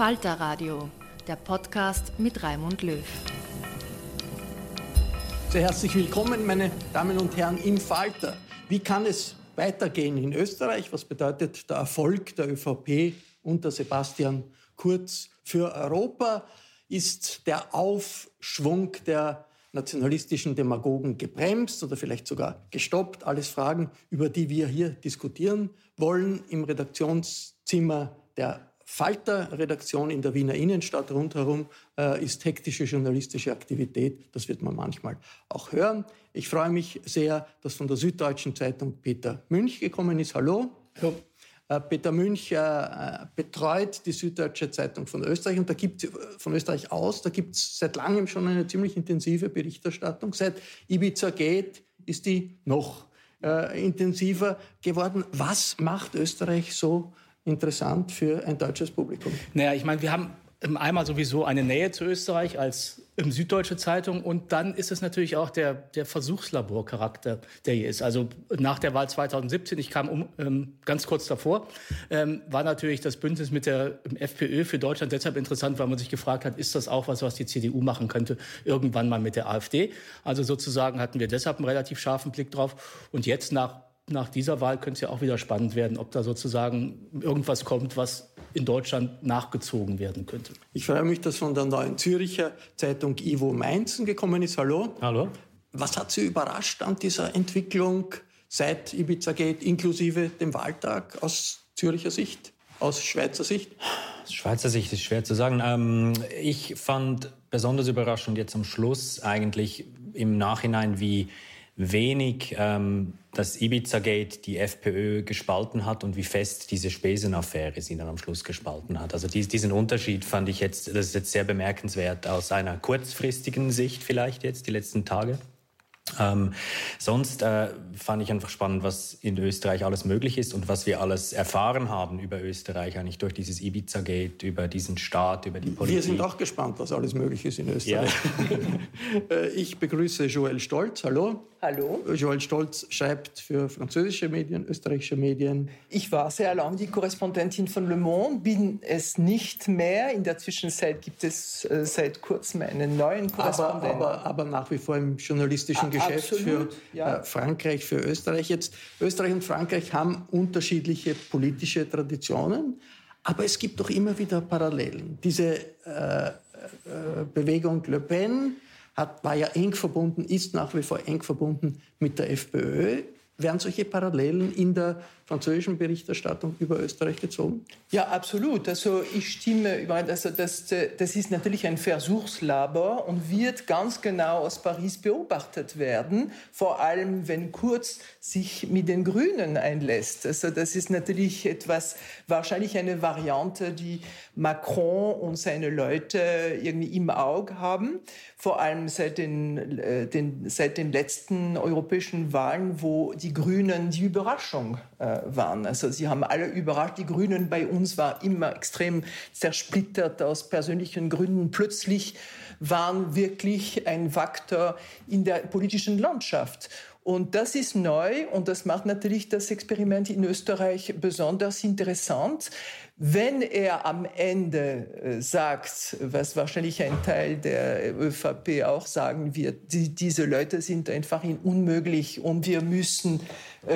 Falter Radio, der Podcast mit Raimund Löw. Sehr herzlich willkommen, meine Damen und Herren, im Falter. Wie kann es weitergehen in Österreich? Was bedeutet der Erfolg der ÖVP unter Sebastian Kurz für Europa? Ist der Aufschwung der nationalistischen Demagogen gebremst oder vielleicht sogar gestoppt? Alles Fragen, über die wir hier diskutieren wollen im Redaktionszimmer der Falter-Redaktion in der Wiener Innenstadt rundherum äh, ist hektische journalistische Aktivität. Das wird man manchmal auch hören. Ich freue mich sehr, dass von der Süddeutschen Zeitung Peter Münch gekommen ist. Hallo. Hallo. Äh, Peter Münch äh, betreut die Süddeutsche Zeitung von Österreich und da gibt von Österreich aus, da gibt es seit langem schon eine ziemlich intensive Berichterstattung. Seit Ibiza geht, ist die noch äh, intensiver geworden. Was macht Österreich so interessant für ein deutsches Publikum? Naja, ich meine, wir haben einmal sowieso eine Nähe zu Österreich als Süddeutsche Zeitung und dann ist es natürlich auch der, der Versuchslaborcharakter, der hier ist. Also nach der Wahl 2017, ich kam um, ähm, ganz kurz davor, ähm, war natürlich das Bündnis mit der FPÖ für Deutschland deshalb interessant, weil man sich gefragt hat, ist das auch was, was die CDU machen könnte, irgendwann mal mit der AfD. Also sozusagen hatten wir deshalb einen relativ scharfen Blick drauf und jetzt nach nach dieser Wahl könnte es ja auch wieder spannend werden, ob da sozusagen irgendwas kommt, was in Deutschland nachgezogen werden könnte. Ich freue mich, dass von der neuen Züricher Zeitung Ivo Mainzen gekommen ist. Hallo. Hallo. Was hat Sie überrascht an dieser Entwicklung seit Ibiza geht, inklusive dem Wahltag aus Züricher Sicht, aus Schweizer Sicht? Aus Schweizer Sicht ist schwer zu sagen. Ähm, ich fand besonders überraschend jetzt am Schluss eigentlich im Nachhinein, wie wenig ähm, das Ibiza-Gate die FPÖ gespalten hat und wie fest diese Spesenaffäre sie dann am Schluss gespalten hat. Also dies, diesen Unterschied fand ich jetzt, das ist jetzt sehr bemerkenswert aus einer kurzfristigen Sicht vielleicht jetzt, die letzten Tage. Ähm, sonst äh, fand ich einfach spannend, was in Österreich alles möglich ist und was wir alles erfahren haben über Österreich, eigentlich durch dieses Ibiza-Gate, über diesen Staat, über die Politik. Wir sind auch gespannt, was alles möglich ist in Österreich. Ja. Äh, ich begrüße Joel Stolz. Hallo. Hallo. Joel Stolz schreibt für französische Medien, österreichische Medien. Ich war sehr lange die Korrespondentin von Le Monde, bin es nicht mehr. In der Zwischenzeit gibt es äh, seit kurzem einen neuen Korrespondenten. Aber, aber, aber nach wie vor im journalistischen Geschäft absolut, für ja. äh, Frankreich, für Österreich. Jetzt Österreich und Frankreich haben unterschiedliche politische Traditionen, aber es gibt doch immer wieder Parallelen. Diese äh, äh, Bewegung Le Pen hat, war ja eng verbunden, ist nach wie vor eng verbunden mit der FPÖ. werden solche Parallelen in der französischen Berichterstattung über Österreich gezogen? Ja, absolut. Also ich stimme überein. Also das, das ist natürlich ein Versuchslabor und wird ganz genau aus Paris beobachtet werden, vor allem wenn Kurz sich mit den Grünen einlässt. Also das ist natürlich etwas, wahrscheinlich eine Variante, die Macron und seine Leute irgendwie im Auge haben, vor allem seit den, äh, den, seit den letzten europäischen Wahlen, wo die Grünen die Überraschung äh, waren. Also sie haben alle überrascht. Die Grünen bei uns war immer extrem zersplittert aus persönlichen Gründen. Plötzlich waren wirklich ein Faktor in der politischen Landschaft. Und das ist neu und das macht natürlich das Experiment in Österreich besonders interessant. Wenn er am Ende äh, sagt, was wahrscheinlich ein Teil der ÖVP auch sagen wird, die, diese Leute sind einfach unmöglich und wir müssen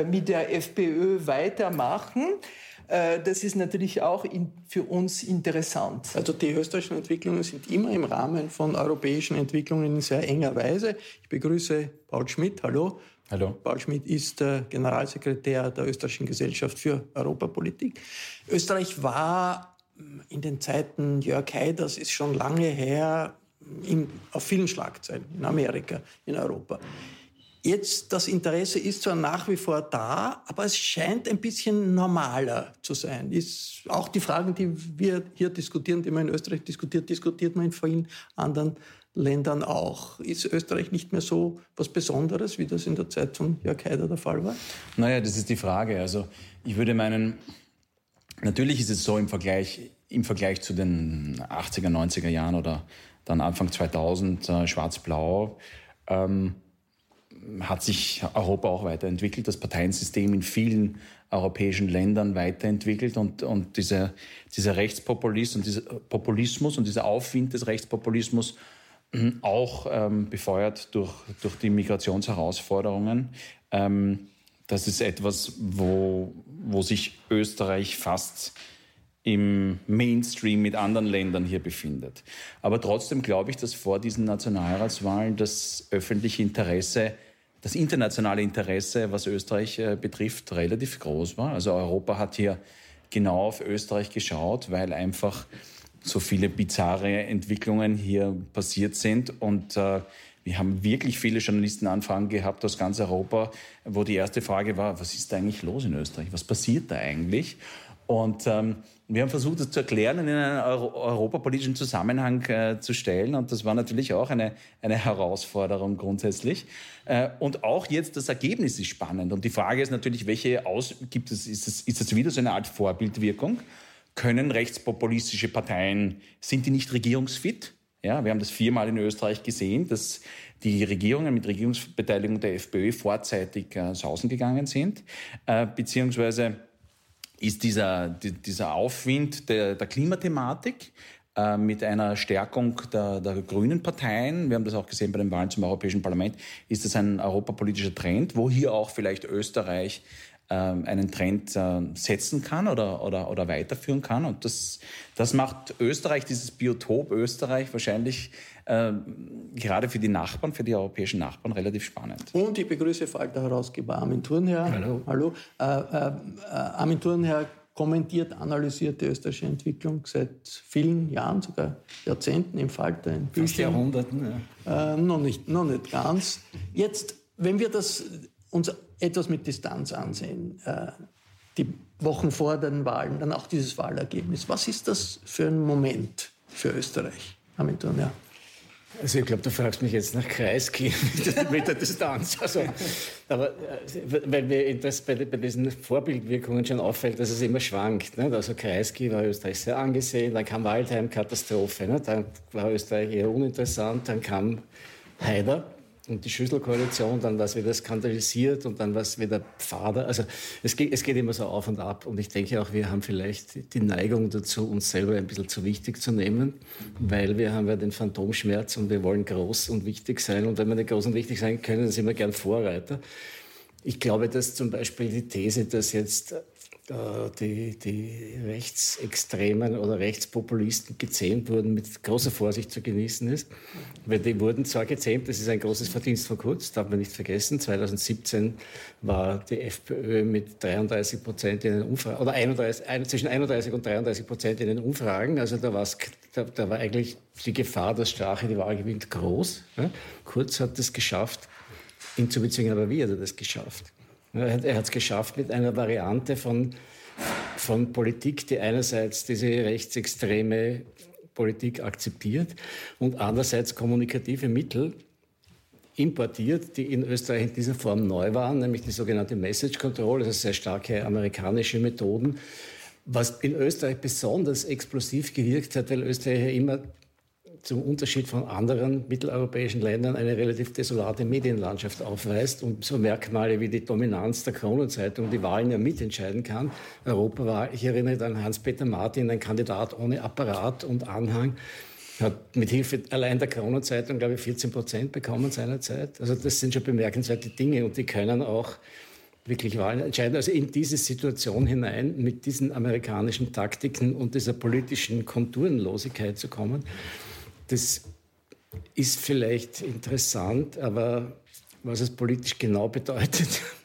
mit der FPÖ weitermachen, äh, das ist natürlich auch in, für uns interessant. Also die österreichischen Entwicklungen sind immer im Rahmen von europäischen Entwicklungen in sehr enger Weise. Ich begrüße Paul Schmidt. Hallo. Hallo. Paul Schmidt ist äh, Generalsekretär der Österreichischen Gesellschaft für Europapolitik. Österreich war mm, in den Zeiten Jörg Haiders, ist schon lange her, in, auf vielen Schlagzeilen in Amerika, in Europa. Jetzt, das Interesse ist zwar nach wie vor da, aber es scheint ein bisschen normaler zu sein. Ist auch die Fragen, die wir hier diskutieren, die man in Österreich diskutiert, diskutiert man in vielen anderen Ländern auch. Ist Österreich nicht mehr so was Besonderes, wie das in der Zeit von Jörg Haider der Fall war? Naja, das ist die Frage. Also ich würde meinen, natürlich ist es so im Vergleich, im Vergleich zu den 80er, 90er Jahren oder dann Anfang 2000 äh, Schwarz-Blau, ähm, hat sich Europa auch weiterentwickelt, das Parteiensystem in vielen europäischen Ländern weiterentwickelt und, und dieser, dieser Rechtspopulismus und dieser Populismus und dieser Aufwind des Rechtspopulismus auch ähm, befeuert durch, durch die Migrationsherausforderungen. Ähm, das ist etwas, wo, wo sich Österreich fast im Mainstream mit anderen Ländern hier befindet. Aber trotzdem glaube ich, dass vor diesen Nationalratswahlen das öffentliche Interesse, das internationale Interesse, was Österreich äh, betrifft, relativ groß war. Also Europa hat hier genau auf Österreich geschaut, weil einfach so viele bizarre Entwicklungen hier passiert sind. Und äh, wir haben wirklich viele Journalistenanfragen gehabt aus ganz Europa, wo die erste Frage war, was ist da eigentlich los in Österreich? Was passiert da eigentlich? Und ähm, wir haben versucht, das zu erklären und in einen Euro europapolitischen Zusammenhang äh, zu stellen. Und das war natürlich auch eine, eine Herausforderung grundsätzlich. Äh, und auch jetzt das Ergebnis ist spannend. Und die Frage ist natürlich, welche aus gibt es, ist es, ist es wieder so eine Art Vorbildwirkung? können rechtspopulistische Parteien, sind die nicht regierungsfit? Ja, wir haben das viermal in Österreich gesehen, dass die Regierungen mit Regierungsbeteiligung der FPÖ vorzeitig äh, sausen gegangen sind, äh, beziehungsweise ist dieser, die, dieser Aufwind der, der Klimathematik äh, mit einer Stärkung der, der grünen Parteien, wir haben das auch gesehen bei den Wahlen zum Europäischen Parlament, ist das ein europapolitischer Trend, wo hier auch vielleicht Österreich einen Trend äh, setzen kann oder, oder, oder weiterführen kann. Und das, das macht Österreich, dieses Biotop Österreich wahrscheinlich äh, gerade für die Nachbarn, für die europäischen Nachbarn relativ spannend. Und ich begrüße Falter-Herausgeber Armin Thurnherr. Hallo. Hallo. Äh, äh, äh, Armin Thurnherr kommentiert, analysiert die österreichische Entwicklung seit vielen Jahren, sogar Jahrzehnten im Falter, in. Jahrhunderten, ja. Äh, noch, nicht, noch nicht ganz. Jetzt, wenn wir das uns etwas mit Distanz ansehen, äh, die Wochen vor den Wahlen, dann auch dieses Wahlergebnis. Was ist das für ein Moment für Österreich? Hamilton, ja. Also ich glaube, du fragst mich jetzt nach Kreisky mit, der Distanz. Also, aber äh, weil mir bei, bei, diesen Vorbildwirkungen schon auffällt, dass es immer schwankt. Nicht? Also Kreisky war Österreich sehr angesehen, dann kam Waldheim, Katastrophe. Nicht? Dann war Österreich eher uninteressant, dann kam Haider und die Schüsselkoalition, dann was wieder skandalisiert und dann was wieder Pfade. Also es geht, es geht immer so auf und ab. Und ich denke auch, wir haben vielleicht die Neigung dazu, uns selber ein bisschen zu wichtig zu nehmen, weil wir haben ja den Phantomschmerz und wir wollen groß und wichtig sein. Und wenn wir nicht groß und wichtig sein können, dann sind wir gern Vorreiter. Ich glaube, dass zum Beispiel die These, dass jetzt die, die Rechtsextremen oder Rechtspopulisten gezähmt wurden, mit großer Vorsicht zu genießen ist. Weil die wurden zwar gezähmt, das ist ein großes Verdienst von Kurz, darf man nicht vergessen. 2017 war die FPÖ mit 33 Prozent in den Umfragen, oder 31, zwischen 31 und 33 Prozent in den Umfragen. Also da, da, da war eigentlich die Gefahr, dass Strache die Wahl gewinnt, groß. Kurz hat es geschafft, ihn zu bezwingen, aber wie hat er das geschafft? Er hat es geschafft mit einer Variante von, von Politik, die einerseits diese rechtsextreme Politik akzeptiert und andererseits kommunikative Mittel importiert, die in Österreich in dieser Form neu waren, nämlich die sogenannte Message Control, also sehr starke amerikanische Methoden, was in Österreich besonders explosiv gewirkt hat, weil Österreich ja immer zum Unterschied von anderen mitteleuropäischen Ländern eine relativ desolate Medienlandschaft aufweist und so Merkmale wie die Dominanz der Kronenzeitung die Wahlen ja mitentscheiden kann. Europa war, ich erinnere an Hans-Peter Martin, ein Kandidat ohne Apparat und Anhang, hat mit Hilfe allein der Kronenzeitung, glaube ich, 14 Prozent bekommen seinerzeit. Also das sind schon bemerkenswerte Dinge und die können auch wirklich Wahlen entscheiden. Also in diese Situation hinein mit diesen amerikanischen Taktiken und dieser politischen Konturenlosigkeit zu kommen das ist vielleicht interessant, aber was es politisch genau bedeutet,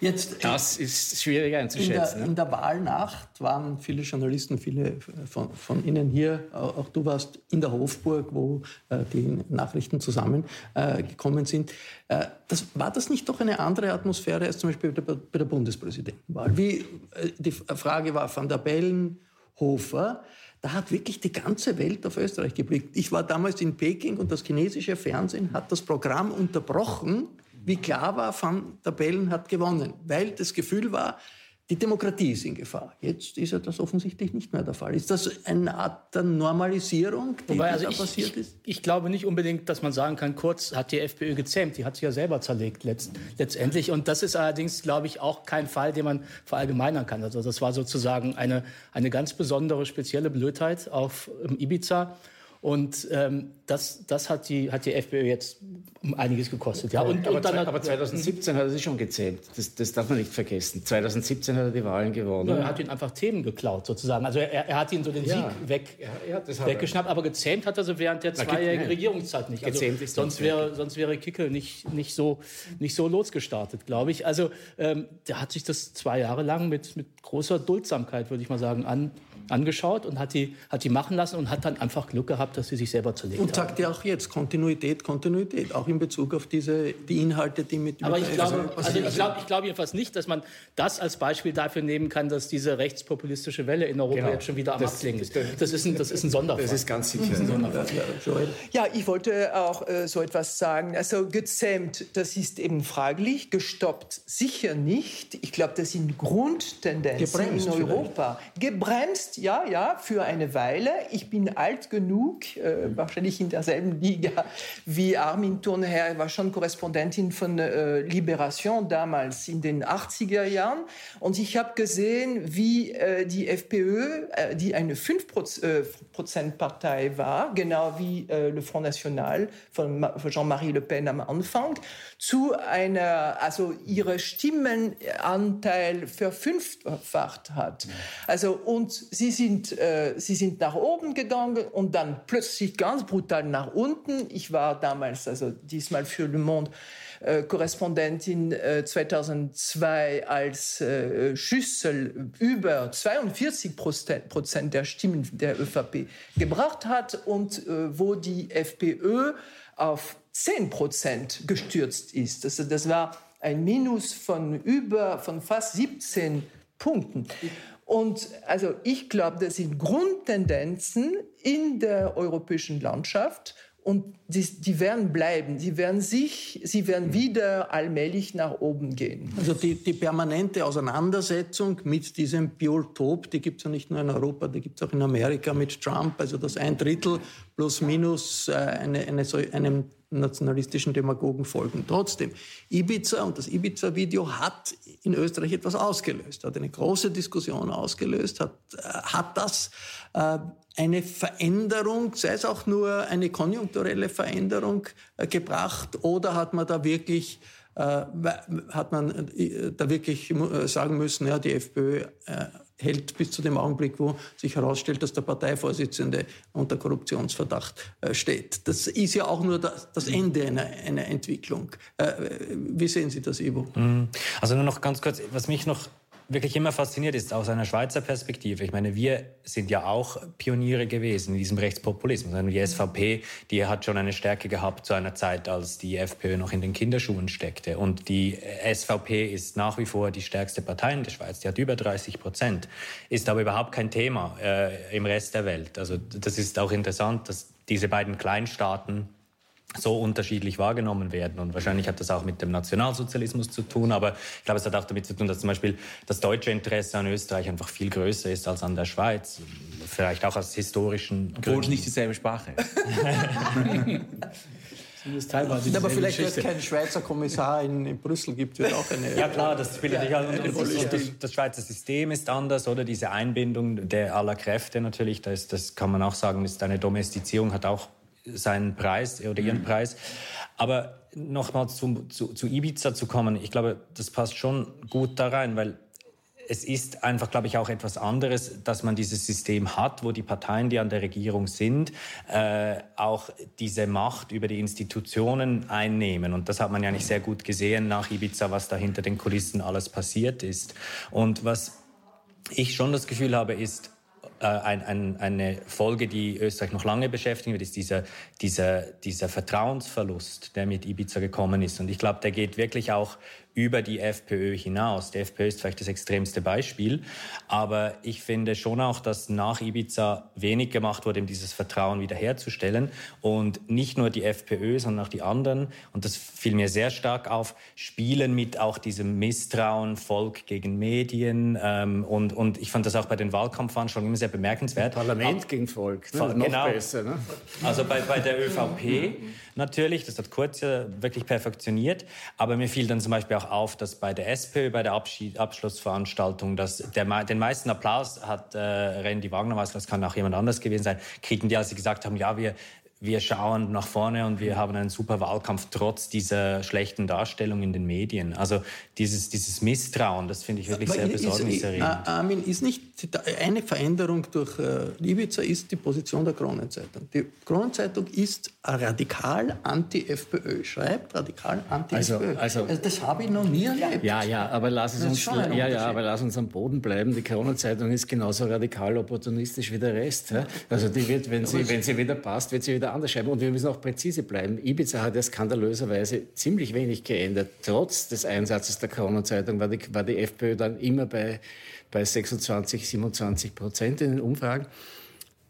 Jetzt, das ist schwierig einzuschätzen. In der, in der, Wahlnacht waren viele Journalisten, viele von, von, Ihnen hier, auch du warst in der Hofburg, wo äh, die Nachrichten zusammengekommen äh, sind. Äh, das, war das nicht doch eine andere Atmosphäre als zum Beispiel bei der, bei der Bundespräsidentenwahl? Wie, äh, die Frage war Van der Bellen, Hofer da hat wirklich die ganze Welt auf Österreich geblickt. Ich war damals in Peking und das chinesische Fernsehen hat das Programm unterbrochen, wie klar war, Van der Bellen hat gewonnen, weil das Gefühl war, die Demokratie ist in Gefahr. Jetzt ist ja das offensichtlich nicht mehr der Fall. Ist das eine Art der Normalisierung, die Wobei, also da ich, passiert ist? Ich, ich, glaube nicht unbedingt, dass man sagen kann, kurz hat die FPÖ gezähmt. Die hat sich ja selber zerlegt letzt, letztendlich. Und das ist allerdings, glaube ich, auch kein Fall, den man verallgemeinern kann. Also das war sozusagen eine, eine ganz besondere, spezielle Blödheit auf Ibiza. Und ähm, das, das hat, die, hat die FPÖ jetzt um einiges gekostet. Ja, und, aber, und hat, aber 2017 hat er sich schon gezähmt. Das, das darf man nicht vergessen. 2017 hat er die Wahlen gewonnen. Ja, er hat ihn einfach Themen geklaut, sozusagen. Also er, er hat ihn so den ja. Sieg weg, ja, weggeschnappt. Aber gezähmt hat er so während der zweijährigen Regierungszeit nicht. Also gezähmt ist sonst, wäre, sonst wäre Kickel nicht, nicht, so, nicht so losgestartet, glaube ich. Also ähm, der hat sich das zwei Jahre lang mit, mit großer Duldsamkeit, würde ich mal sagen, an, angeschaut und hat die, hat die machen lassen und hat dann einfach Glück gehabt, dass sie sich selber zerlegt Und sagt ja auch jetzt Kontinuität, Kontinuität, auch in Bezug auf diese, die Inhalte, die mit... Aber ich glaube, also ich glaube, ich glaube jedenfalls nicht, dass man das als Beispiel dafür nehmen kann, dass diese rechtspopulistische Welle in Europa genau. jetzt schon wieder am Abklingen ist. Das ist ein, das ist ein Sonderfall. Das ist ganz sicher. Ein Sonderfall. Ja, ich wollte auch äh, so etwas sagen. Also gezähmt, das ist eben fraglich. Gestoppt sicher nicht. Ich glaube, das sind Grundtendenzen Gebremst in Europa. Vielleicht. Gebremst ja, ja, für eine Weile. Ich bin alt genug, äh, wahrscheinlich in derselben Liga wie Armin Thurnherr, war schon Korrespondentin von äh, Liberation damals in den 80er Jahren. Und ich habe gesehen, wie äh, die FPÖ, äh, die eine 5%-Partei äh, war, genau wie äh, le Front National von Jean-Marie Le Pen am Anfang, zu einer, also ihre Stimmenanteil verfünffacht hat. Also, und sie Sie sind, äh, Sie sind nach oben gegangen und dann plötzlich ganz brutal nach unten. Ich war damals, also diesmal für Le Monde, äh, Korrespondentin äh, 2002 als äh, Schüssel über 42 Prozent der Stimmen der ÖVP gebracht hat und äh, wo die FPÖ auf 10 Prozent gestürzt ist. Also das war ein Minus von über, von fast 17 Punkten. Und also ich glaube, das sind Grundtendenzen in der europäischen Landschaft und die, die, werden bleiben. Sie werden sich, sie werden wieder allmählich nach oben gehen. Also die, die permanente Auseinandersetzung mit diesem Biotop, die gibt es ja nicht nur in Europa, die gibt es auch in Amerika mit Trump. Also das ein Drittel plus minus äh, eine, eine, so, einem nationalistischen Demagogen folgen. Trotzdem, Ibiza und das Ibiza-Video hat in Österreich etwas ausgelöst, hat eine große Diskussion ausgelöst, hat, äh, hat das äh, eine Veränderung, sei es auch nur eine konjunkturelle Veränderung äh, gebracht oder hat man da wirklich hat man da wirklich sagen müssen, ja, die FPÖ hält bis zu dem Augenblick, wo sich herausstellt, dass der Parteivorsitzende unter Korruptionsverdacht äh, steht. Das ist ja auch nur das, Ende einer, einer Entwicklung. Äh, wie sehen Sie das, Ivo? Mhm. Also nur noch ganz kurz, was mich noch wirklich immer fasziniert ist aus einer Schweizer Perspektive. Ich meine, wir sind ja auch Pioniere gewesen in diesem Rechtspopulismus. Also die SVP, die hat schon eine Stärke gehabt zu einer Zeit, als die FPÖ noch in den Kinderschuhen steckte. Und die SVP ist nach wie vor die stärkste Partei in der Schweiz. Die hat über 30 Prozent, ist aber überhaupt kein Thema äh, im Rest der Welt. Also das ist auch interessant, dass diese beiden Kleinstaaten so unterschiedlich wahrgenommen werden. Und wahrscheinlich hat das auch mit dem Nationalsozialismus zu tun, aber ich glaube, es hat auch damit zu tun, dass zum Beispiel das deutsche Interesse an Österreich einfach viel größer ist als an der Schweiz. Vielleicht auch aus historischen Gründen. Obwohl nicht dieselbe Sprache ist. teilweise aber vielleicht, weil es keinen Schweizer Kommissar in, in, Brüssel gibt, wird auch eine. Ja klar, das spielt natürlich auch eine Rolle. Das, das, Schweizer System ist anders, oder diese Einbindung der aller Kräfte natürlich. Das, das kann man auch sagen, ist eine Domestizierung, hat auch seinen Preis oder ihren mhm. Preis. Aber nochmal zu, zu, zu Ibiza zu kommen, ich glaube, das passt schon gut da rein, weil es ist einfach, glaube ich, auch etwas anderes, dass man dieses System hat, wo die Parteien, die an der Regierung sind, äh, auch diese Macht über die Institutionen einnehmen. Und das hat man ja nicht sehr gut gesehen nach Ibiza, was da hinter den Kulissen alles passiert ist. Und was ich schon das Gefühl habe, ist, ein, ein, eine Folge, die Österreich noch lange beschäftigen wird, ist dieser, dieser, dieser Vertrauensverlust, der mit Ibiza gekommen ist. Und ich glaube, der geht wirklich auch über die FPÖ hinaus. Die FPÖ ist vielleicht das extremste Beispiel, aber ich finde schon auch, dass nach Ibiza wenig gemacht wurde, um dieses Vertrauen wiederherzustellen. Und nicht nur die FPÖ, sondern auch die anderen, und das fiel mir sehr stark auf, spielen mit auch diesem Misstrauen, Volk gegen Medien. Ähm, und, und ich fand das auch bei den Wahlkampfveranstaltungen immer sehr bemerkenswert. Parlament aber, gegen Volk, ne? noch genau. besser. Ne? Also bei, bei der ÖVP natürlich, das hat Kurz ja wirklich perfektioniert, aber mir fiel dann zum Beispiel auch auf, dass bei der SPÖ, bei der Abschied, Abschlussveranstaltung, dass der, den meisten Applaus hat äh, Randy Wagner, das kann auch jemand anders gewesen sein, kriegen die, als sie gesagt haben, ja, wir, wir schauen nach vorne und wir haben einen super Wahlkampf trotz dieser schlechten Darstellung in den Medien. Also dieses, dieses Misstrauen, das finde ich wirklich Aber sehr besorgniserregend. Ist, Armin, ist nicht eine Veränderung durch äh, Ibiza ist die Position der Kronenzeitung. Die Kronenzeitung ist radikal anti-FPÖ, schreibt radikal anti-FPÖ. Also, also, also, das habe ich noch nie erlebt. Ja, ja, aber lass, es uns, ja, ja, aber lass uns am Boden bleiben. Die Kronenzeitung ist genauso radikal opportunistisch wie der Rest. Also die wird, wenn sie, wenn sie wieder passt, wird sie wieder anders schreiben. Und wir müssen auch präzise bleiben. Ibiza hat ja skandalöserweise ziemlich wenig geändert. Trotz des Einsatzes der Kronenzeitung war die, war die FPÖ dann immer bei, bei 26, 27 Prozent in den Umfragen.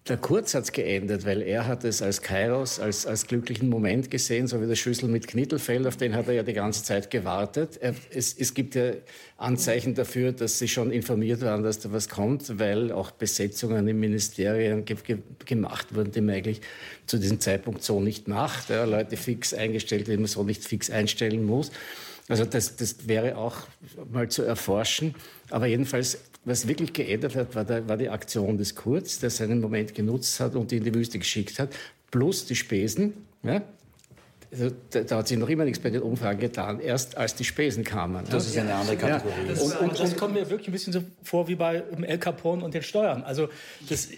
Der Kurz hat es geändert, weil er hat es als Kairos, als, als glücklichen Moment gesehen, so wie der Schüssel mit Knittelfeld, auf den hat er ja die ganze Zeit gewartet. Er, es, es gibt ja Anzeichen dafür, dass sie schon informiert waren, dass da was kommt, weil auch Besetzungen in Ministerien ge ge gemacht wurden, die man eigentlich zu diesem Zeitpunkt so nicht macht. Ja, Leute fix eingestellt, die man so nicht fix einstellen muss. Also das, das wäre auch mal zu erforschen. Aber jedenfalls was wirklich geändert hat, war, der, war die Aktion des Kurz, der seinen Moment genutzt hat und ihn in die Wüste geschickt hat, plus die Spesen. Ja? Also, da, da, hat sich noch immer nichts bei den Umfragen getan, erst als die Spesen kamen. Das ist eine andere Kategorie. Ja, das, und, und, das kommt mir wirklich ein bisschen so vor wie bei El Capone und den Steuern. Also das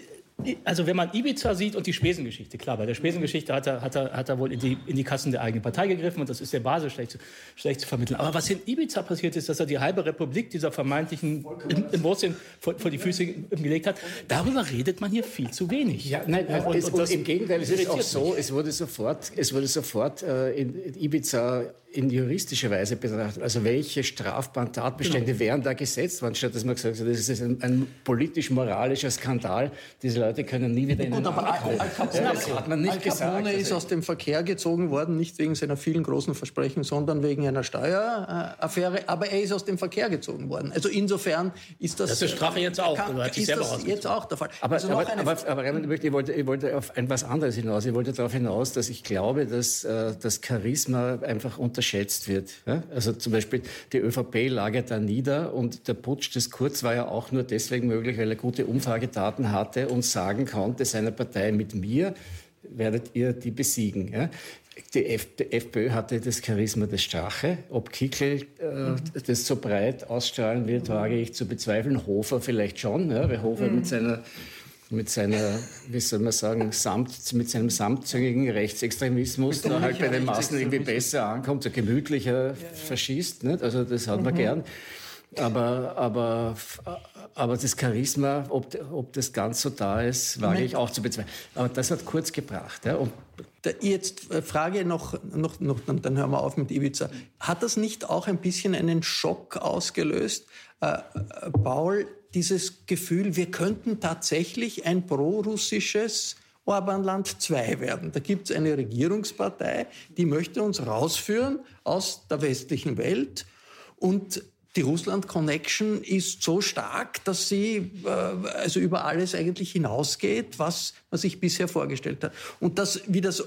also wenn man Ibiza sieht und die Spesengeschichte, klar, bei der Spesengeschichte hat er, hat er, hat er wohl in die, in die Kassen der eigenen Partei gegriffen und das ist der Basis schlecht, schlecht zu vermitteln. Aber was in Ibiza passiert ist, dass er die halbe Republik dieser vermeintlichen Wurzeln vor, vor, die Füße gelegt hat, darüber redet man hier viel zu wenig. Ja, nein, und, es, und, und im Gegenteil, es ist auch so, es wurde sofort, es wurde sofort äh, in Ibiza in juristischer Weise betrachtet. Also welche strafbaren Tatbestände genau. wären da gesetzt worden, statt dass man gesagt hat, das ist ein, ein politisch-moralischer Skandal. Diese Leute können nie wieder in den aber Al, Al Capone, ja, das hat man nicht Al Capone gesagt. ist aus dem Verkehr gezogen worden, nicht wegen seiner vielen großen Versprechen, sondern wegen einer Steueraffäre. Aber er ist aus dem Verkehr gezogen worden. Also insofern ist das... Das ist Strafe jetzt auch. Kann, ist das jetzt auch der Fall. Aber, also aber, aber, aber Raymond, ich wollte, ich wollte auf etwas anderes hinaus. Ich wollte darauf hinaus, dass ich glaube, dass äh, das Charisma einfach unter unterschätzt wird. Ja? Also zum Beispiel die ÖVP lagert da nieder und der Putsch des Kurz war ja auch nur deswegen möglich, weil er gute Umfragedaten hatte und sagen konnte seiner Partei, mit mir werdet ihr die besiegen. Ja? die, F die FPÖ hatte das Charisma des Strache. Ob Kickel äh, das so breit ausstrahlen wird, wage ich zu bezweifeln. Hofer vielleicht schon, ja, weil Hofer mhm. mit seiner mit seiner, wie soll man sagen, Samt, mit seinem samtzüngigen Rechtsextremismus da halt bei den Massen irgendwie besser ankommt, so gemütlicher ja, ja. verschießt. Nicht? Also das hat man mhm. gern. Aber, aber, aber das Charisma, ob, ob das ganz so da ist, wage ich auch zu bezweifeln. Aber das hat kurz gebracht. Ja. Und Jetzt äh, Frage noch, noch, noch, dann hören wir auf mit Ibiza. Hat das nicht auch ein bisschen einen Schock ausgelöst, äh, äh, Paul, dieses Gefühl, wir könnten tatsächlich ein prorussisches Orbanland 2 werden. Da gibt es eine Regierungspartei, die möchte uns rausführen aus der westlichen Welt und die Russland-Connection ist so stark, dass sie äh, also über alles eigentlich hinausgeht, was man sich bisher vorgestellt hat. Und das, wie das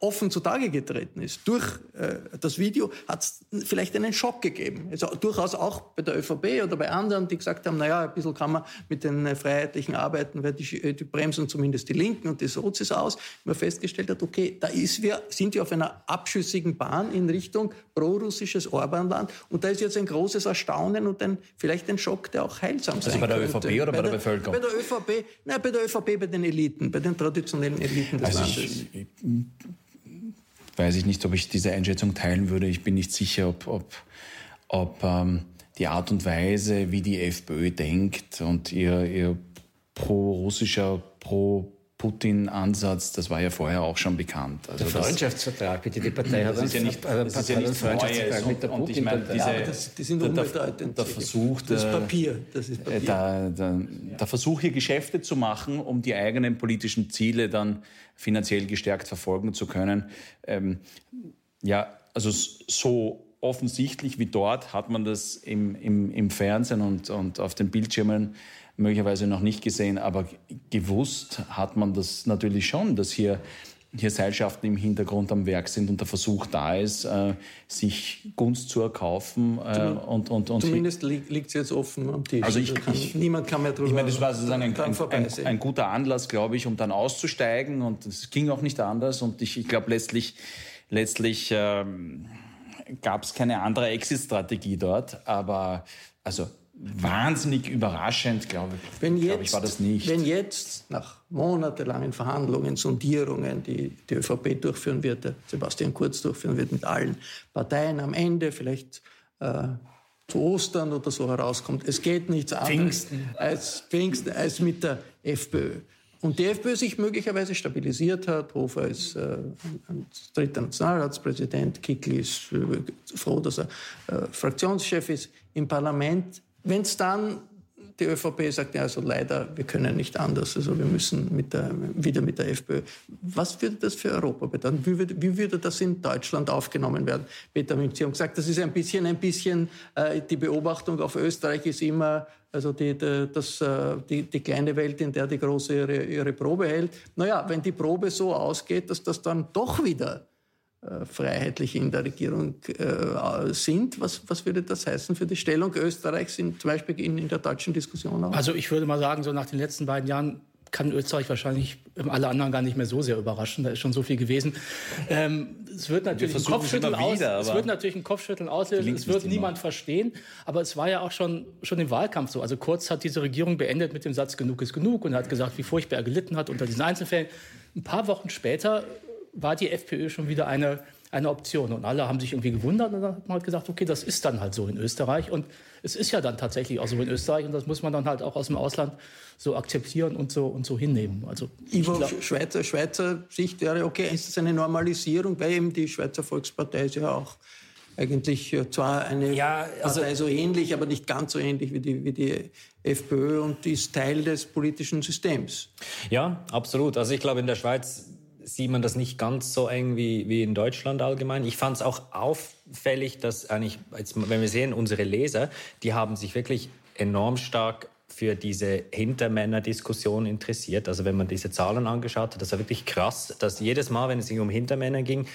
offen zutage getreten ist durch äh, das Video, hat es vielleicht einen Schock gegeben. Also durchaus auch bei der ÖVP oder bei anderen, die gesagt haben, naja, ein bisschen kann man mit den äh, freiheitlichen Arbeiten, weil die, äh, die bremsen zumindest die Linken und die Sozis aus. Man festgestellt hat, okay, da ist wir, sind wir auf einer abschüssigen Bahn in Richtung prorussisches Orbanland und da ist jetzt ein großes Erstaunen und ein, vielleicht ein Schock, der auch heilsam also sein könnte. Also bei der ÖVP oder bei, bei der, der, Bevölkerung? Bei der ÖVP, nein, bei der ÖVP, bei den Eliten, bei den traditionellen Eliten des also Landes. Ich, weiß ich nicht, ob ich diese Einschätzung teilen würde. Ich bin nicht sicher, ob, ob, ob ähm, die Art und Weise, wie die FPÖ denkt und ihr, ihr pro-russischer, pro Putin-Ansatz, das war ja vorher auch schon bekannt. Also der Freundschaftsvertrag, bitte, die Partei hat das ist ja nicht, das ist ja nicht Freundschaftsvertrag mit der Putin. Ich meine, diese, ja, das, die sind der, der, der Versuch, das ist Papier. Das ist Papier. Der, der, der Versuch, hier Geschäfte zu machen, um die eigenen politischen Ziele dann finanziell gestärkt verfolgen zu können. Ähm, ja, also so offensichtlich wie dort hat man das im, im, im Fernsehen und, und auf den Bildschirmen möglicherweise noch nicht gesehen, aber gewusst hat man das natürlich schon, dass hier hier Seilschaften im Hintergrund am Werk sind und der Versuch da ist, äh, sich Gunst zu erkaufen. Äh, und, und, und Zumindest liegt es jetzt offen am Tisch. Also ich, kann, ich, niemand kann mehr drüber Ich meine, das war sozusagen ein, ein, ein, ein, guter Anlass, glaube ich, um dann auszusteigen und es ging auch nicht anders und ich, ich glaube letztlich, letztlich ähm, gab es keine andere Exit-Strategie dort, aber also wahnsinnig überraschend, glaube ich. Wenn jetzt, glaube ich, war das nicht. Wenn jetzt nach monatelangen Verhandlungen, Sondierungen, die die ÖVP durchführen wird, Sebastian Kurz durchführen wird mit allen Parteien am Ende, vielleicht äh, zu Ostern oder so herauskommt, es geht nichts anderes Pfingsten. Als, Pfingsten, als mit der FPÖ. Und die FPÖ sich möglicherweise stabilisiert hat. Hofer ist äh, dritter Nationalratspräsident, Kickl ist äh, froh, dass er äh, Fraktionschef ist im Parlament wenn es dann die ÖVP sagt, ja, also leider, wir können nicht anders, also wir müssen mit der, wieder mit der FPÖ. Was würde das für Europa bedeuten? Wie würde, wie würde das in Deutschland aufgenommen werden? Peter Sie haben gesagt, das ist ein bisschen, ein bisschen, äh, die Beobachtung auf Österreich ist immer, also die, die, das, äh, die, die kleine Welt, in der die Große ihre, ihre Probe hält. Naja, wenn die Probe so ausgeht, dass das dann doch wieder äh, freiheitlich in der Regierung äh, sind. Was, was würde das heißen für die Stellung Österreichs in, zum Beispiel in, in der deutschen Diskussion auch? Also ich würde mal sagen, so nach den letzten beiden Jahren kann Österreich wahrscheinlich alle anderen gar nicht mehr so sehr überraschen. Da ist schon so viel gewesen. Ähm, es wird natürlich ein Kopfschütteln wieder, aus, es wird natürlich ein Kopfschütteln auslösen. Es wird niemand immer. verstehen. Aber es war ja auch schon, schon im Wahlkampf so. Also Kurz hat diese Regierung beendet mit dem Satz genug ist genug und hat gesagt, wie furchtbar er gelitten hat unter diesen Einzelfällen. Ein paar Wochen später war die FPÖ schon wieder eine, eine Option. Und alle haben sich irgendwie gewundert und dann hat man halt gesagt, okay, das ist dann halt so in Österreich. Und es ist ja dann tatsächlich auch so in Österreich und das muss man dann halt auch aus dem Ausland so akzeptieren und so, und so hinnehmen. Also, Ivo, glaub, Schweizer, Schweizer Sicht wäre, okay, ist das eine Normalisierung, weil eben die Schweizer Volkspartei ist ja auch eigentlich äh, zwar eine ja, also, Partei so ähnlich, aber nicht ganz so ähnlich wie die, wie die FPÖ und ist Teil des politischen Systems. Ja, absolut. Also ich glaube, in der Schweiz sieht man das nicht ganz so eng wie, wie in Deutschland allgemein. Ich fand es auch auffällig, dass eigentlich, jetzt, wenn wir sehen, unsere Leser, die haben sich wirklich enorm stark für diese Hintermänner-Diskussion interessiert. Also wenn man diese Zahlen angeschaut hat, das war wirklich krass, dass jedes Mal, wenn es um Hintermänner ging,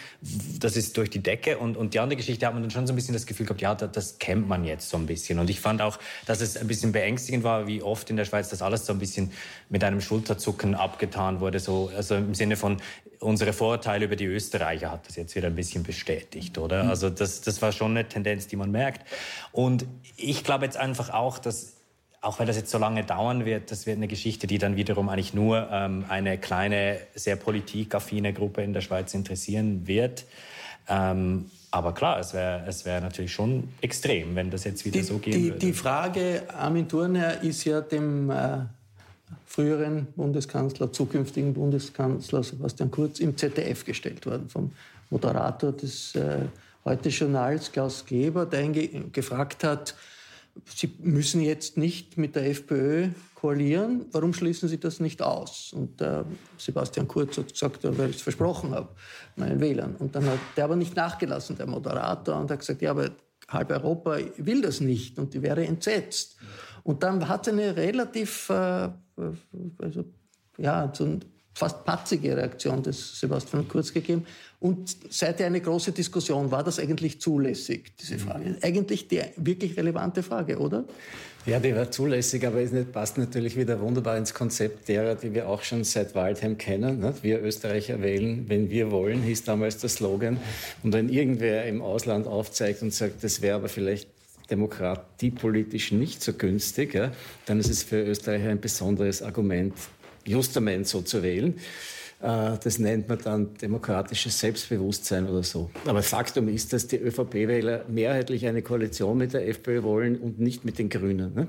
das ist durch die Decke. Und, und die andere Geschichte hat man dann schon so ein bisschen das Gefühl gehabt, ja, das, das kennt man jetzt so ein bisschen. Und ich fand auch, dass es ein bisschen beängstigend war, wie oft in der Schweiz das alles so ein bisschen mit einem Schulterzucken abgetan wurde. So, also im Sinne von, unsere Vorurteile über die Österreicher hat das jetzt wieder ein bisschen bestätigt, oder? Mhm. Also das, das war schon eine Tendenz, die man merkt. Und ich glaube jetzt einfach auch, dass auch wenn das jetzt so lange dauern wird, das wird eine Geschichte, die dann wiederum eigentlich nur ähm, eine kleine, sehr politikaffine Gruppe in der Schweiz interessieren wird. Ähm, aber klar, es wäre es wär natürlich schon extrem, wenn das jetzt wieder die, so gehen die, würde. Die Frage, Armin Thurner ist ja dem äh, früheren Bundeskanzler, zukünftigen Bundeskanzler Sebastian Kurz im ZDF gestellt worden, vom Moderator des äh, Heute-Journals, Klaus Geber, der ihn gefragt hat, Sie müssen jetzt nicht mit der FPÖ koalieren. Warum schließen Sie das nicht aus? Und äh, Sebastian Kurz hat gesagt, weil ich es versprochen habe, meinen Wählern. Und dann hat der aber nicht nachgelassen, der Moderator, und hat gesagt, ja, aber halb Europa will das nicht und die wäre entsetzt. Und dann hat er eine relativ, äh, also, ja, so fast patzige Reaktion des Sebastian Kurz gegeben. Und seither eine große Diskussion, war das eigentlich zulässig, diese Frage? Eigentlich die wirklich relevante Frage, oder? Ja, die war zulässig, aber es passt natürlich wieder wunderbar ins Konzept derer, die wir auch schon seit Waldheim kennen. Wir Österreicher wählen, wenn wir wollen, hieß damals der Slogan. Und wenn irgendwer im Ausland aufzeigt und sagt, das wäre aber vielleicht demokratiepolitisch nicht so günstig, ja, dann ist es für Österreicher ein besonderes Argument, Justament so zu wählen. Äh, das nennt man dann demokratisches Selbstbewusstsein oder so. Aber Faktum ist, dass die ÖVP-Wähler mehrheitlich eine Koalition mit der FPÖ wollen und nicht mit den Grünen. Ne?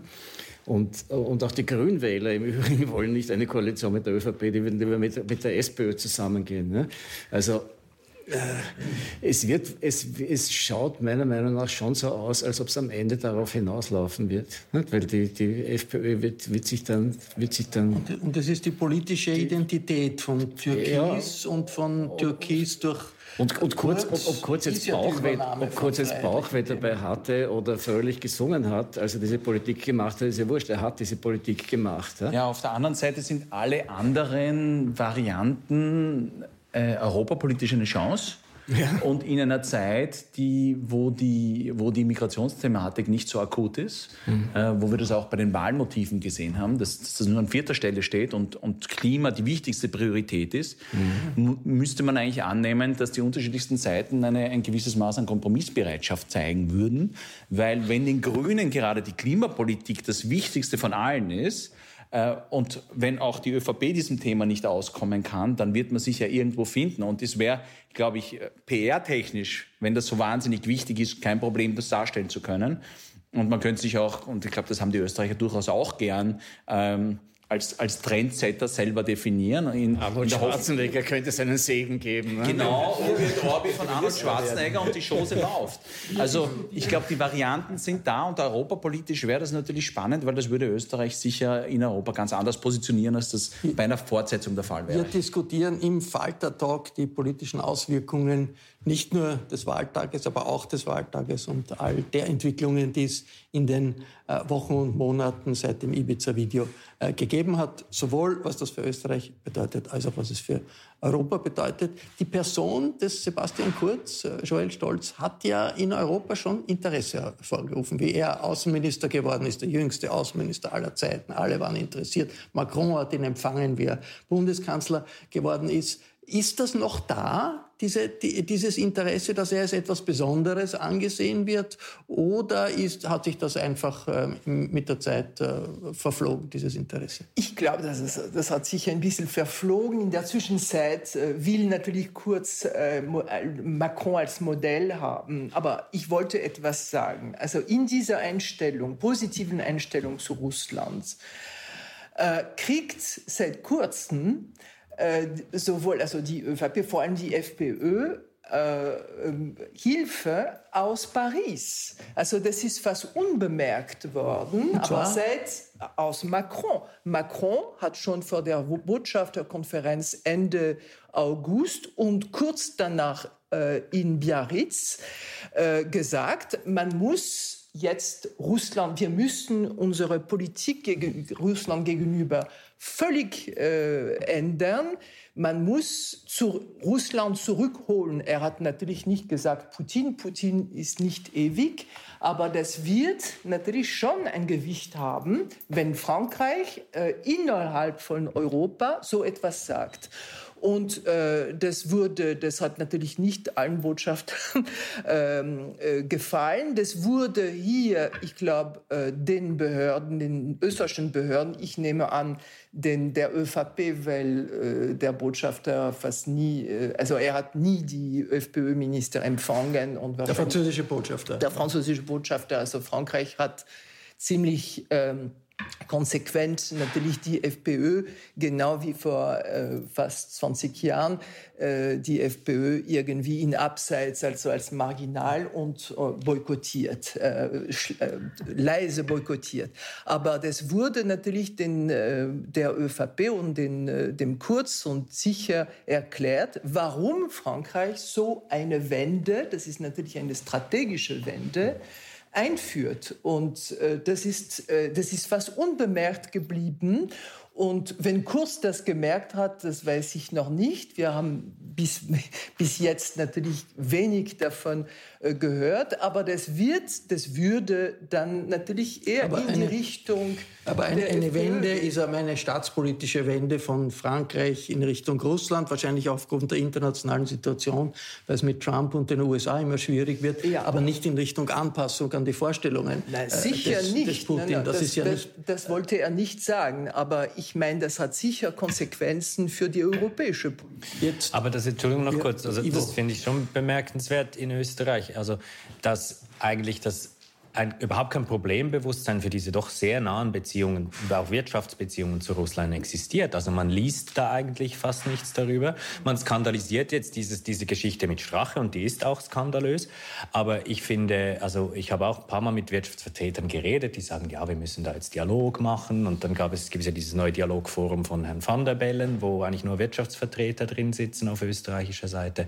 Und, und auch die Grünwähler im Übrigen wollen nicht eine Koalition mit der ÖVP, die würden lieber mit, mit der SPÖ zusammengehen. Ne? Also es, wird, es, es schaut meiner Meinung nach schon so aus, als ob es am Ende darauf hinauslaufen wird. Nicht? Weil die, die FPÖ wird, wird, sich dann, wird sich dann. Und das ist die politische Identität von Türkis ja. und von Türkis durch. Und, und kurz, ob, ob Kurz jetzt Bauchweh, ob Kurz jetzt Bauchweh dabei hatte oder fröhlich gesungen hat, als er diese Politik gemacht hat, ist ja wurscht. Er hat diese Politik gemacht. Ja, ja auf der anderen Seite sind alle anderen Varianten äh, europapolitisch eine Chance. Ja. Und in einer Zeit, die, wo, die, wo die Migrationsthematik nicht so akut ist, mhm. äh, wo wir das auch bei den Wahlmotiven gesehen haben, dass, dass, das nur an vierter Stelle steht und, und Klima die wichtigste Priorität ist, mhm. müsste man eigentlich annehmen, dass die unterschiedlichsten Seiten eine, ein gewisses Maß an Kompromissbereitschaft zeigen würden. Weil wenn den Grünen gerade die Klimapolitik das Wichtigste von allen ist, und wenn auch die ÖVP diesem Thema nicht auskommen kann, dann wird man sich ja irgendwo finden. Und es wäre, glaube ich, PR-technisch, wenn das so wahnsinnig wichtig ist, kein Problem, das darstellen zu können. Und man könnte sich auch, und ich glaube, das haben die Österreicher durchaus auch gern, ähm, als, als Trendsetter selber definieren. In, Arnold in Schwarzenegger könnte es einen Segen geben. Ne? Genau, Uwe Orbi von Arnold Schwarzenegger und die Chose läuft. Also ich glaube, die Varianten sind da und europapolitisch wäre das natürlich spannend, weil das würde Österreich sicher in Europa ganz anders positionieren, als das bei einer Fortsetzung der Fall wäre. Wir diskutieren im Falter-Talk die politischen Auswirkungen nicht nur des Wahltages, aber auch des Wahltages und all der Entwicklungen, die es in den äh, Wochen und Monaten seit dem Ibiza-Video äh, gegeben hat, sowohl was das für Österreich bedeutet, als auch was es für Europa bedeutet. Die Person des Sebastian Kurz, äh, Joel Stolz, hat ja in Europa schon Interesse hervorgerufen, wie er Außenminister geworden ist, der jüngste Außenminister aller Zeiten. Alle waren interessiert. Macron hat ihn empfangen, wie er Bundeskanzler geworden ist. Ist das noch da, diese, die, dieses Interesse, dass er als etwas Besonderes angesehen wird? Oder ist, hat sich das einfach äh, mit der Zeit äh, verflogen, dieses Interesse? Ich glaube, das, ist, das hat sich ein bisschen verflogen. In der Zwischenzeit äh, will natürlich kurz äh, äh, Macron als Modell haben. Aber ich wollte etwas sagen. Also in dieser Einstellung, positiven Einstellung zu Russland, kriegt seit kurzem äh, sowohl also die ÖVP, vor allem die FPÖ, äh, ähm, Hilfe aus Paris. Also das ist fast unbemerkt worden, aber seit aus Macron. Macron hat schon vor der Botschafterkonferenz Ende August und kurz danach äh, in Biarritz äh, gesagt, man muss jetzt Russland, wir müssen unsere Politik gegen Russland gegenüber völlig äh, ändern. Man muss zu Russland zurückholen. Er hat natürlich nicht gesagt, Putin, Putin ist nicht ewig, aber das wird natürlich schon ein Gewicht haben, wenn Frankreich äh, innerhalb von Europa so etwas sagt. Und äh, das wurde, das hat natürlich nicht allen Botschaftern ähm, äh, gefallen. Das wurde hier, ich glaube, äh, den Behörden, den österreichischen Behörden, ich nehme an, den der ÖVP, weil äh, der Botschafter fast nie, äh, also er hat nie die FPÖ-Minister empfangen. Und der französische Botschafter. Der französische Botschafter, also Frankreich hat ziemlich ähm, konsequent natürlich die FPÖ, genau wie vor äh, fast 20 Jahren, äh, die FPÖ irgendwie in Abseits, also als marginal und äh, boykottiert, äh, äh, leise boykottiert. Aber das wurde natürlich den, äh, der ÖVP und den, dem Kurz und sicher erklärt, warum Frankreich so eine Wende, das ist natürlich eine strategische Wende, einführt. Und äh, das, ist, äh, das ist fast unbemerkt geblieben. Und wenn Kurz das gemerkt hat, das weiß ich noch nicht. Wir haben bis, bis jetzt natürlich wenig davon äh, gehört, aber das wird, das würde dann natürlich eher aber in eine, die Richtung. Aber eine, eine Wende ist aber eine staatspolitische Wende von Frankreich in Richtung Russland, wahrscheinlich aufgrund der internationalen Situation, weil es mit Trump und den USA immer schwierig wird, ja. aber nicht in Richtung Anpassung an die Vorstellungen. Nein, sicher des, nicht. Des Putin. Nein, nein, das, das, ja das, das wollte er nicht sagen, aber ich meine, das hat sicher Konsequenzen für die europäische Politik. Aber das, Entschuldigung noch kurz, also das finde ich schon bemerkenswert in Österreich. Also, dass eigentlich das ein, überhaupt kein Problembewusstsein für diese doch sehr nahen Beziehungen auch Wirtschaftsbeziehungen zu Russland existiert. Also man liest da eigentlich fast nichts darüber. Man skandalisiert jetzt dieses, diese Geschichte mit Strache und die ist auch skandalös. Aber ich finde, also ich habe auch ein paar Mal mit Wirtschaftsvertretern geredet, die sagen, ja, wir müssen da jetzt Dialog machen. Und dann gab es, gibt es ja dieses neue Dialogforum von Herrn van der Bellen, wo eigentlich nur Wirtschaftsvertreter drin sitzen auf österreichischer Seite.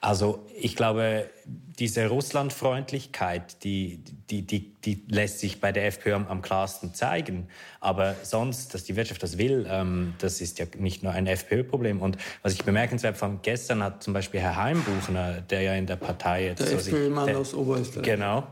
Also ich glaube, diese Russlandfreundlichkeit, die, die, die, die lässt sich bei der FPÖ am, am klarsten zeigen. Aber sonst, dass die Wirtschaft das will, ähm, das ist ja nicht nur ein FPÖ-Problem. Und was ich bemerkenswert fand, gestern hat zum Beispiel Herr Heimbuchner, der ja in der Partei jetzt... Der so FPÖ-Mann aus Oberösterreich. Genau,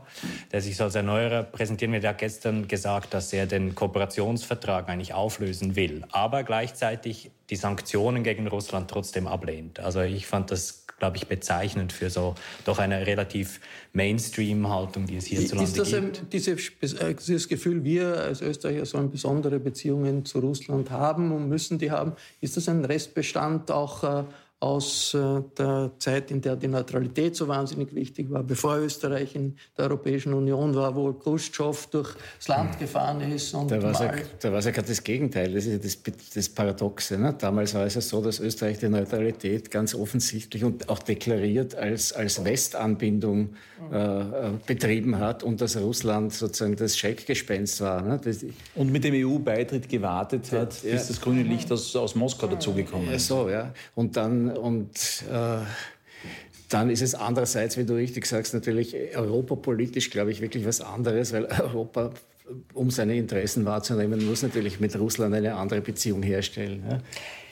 der sich so als Erneuerer präsentieren will, der hat gestern gesagt, dass er den Kooperationsvertrag eigentlich auflösen will, aber gleichzeitig die Sanktionen gegen Russland trotzdem ablehnt. Also ich fand das glaube ich, bezeichnend für so doch eine relativ Mainstream-Haltung, die es hierzulande ist das gibt. Ein, diese, äh, dieses Gefühl, wir als Österreicher sollen besondere Beziehungen zu Russland haben und müssen die haben, ist das ein Restbestand auch äh, aus äh, der Zeit, in der die Neutralität so wahnsinnig wichtig war, bevor Österreich in der Europäischen Union war, wo Khrushchev durchs Land gefahren ist. Und da war es ja, ja gerade das Gegenteil, das ist ja das, das Paradoxe. Ne? Damals war es ja so, dass Österreich die Neutralität ganz offensichtlich und auch deklariert als, als Westanbindung äh, äh betrieben hat und dass Russland sozusagen das Scheckgespenst war. Ne? Das, und mit dem EU-Beitritt gewartet hat, ja. bis das grüne Licht aus, aus Moskau dazugekommen ist. Ja, so, ja. Und dann und äh, dann ist es andererseits, wie du richtig sagst, natürlich europapolitisch, glaube ich, wirklich was anderes, weil Europa um seine Interessen wahrzunehmen, muss natürlich mit Russland eine andere Beziehung herstellen. Ja.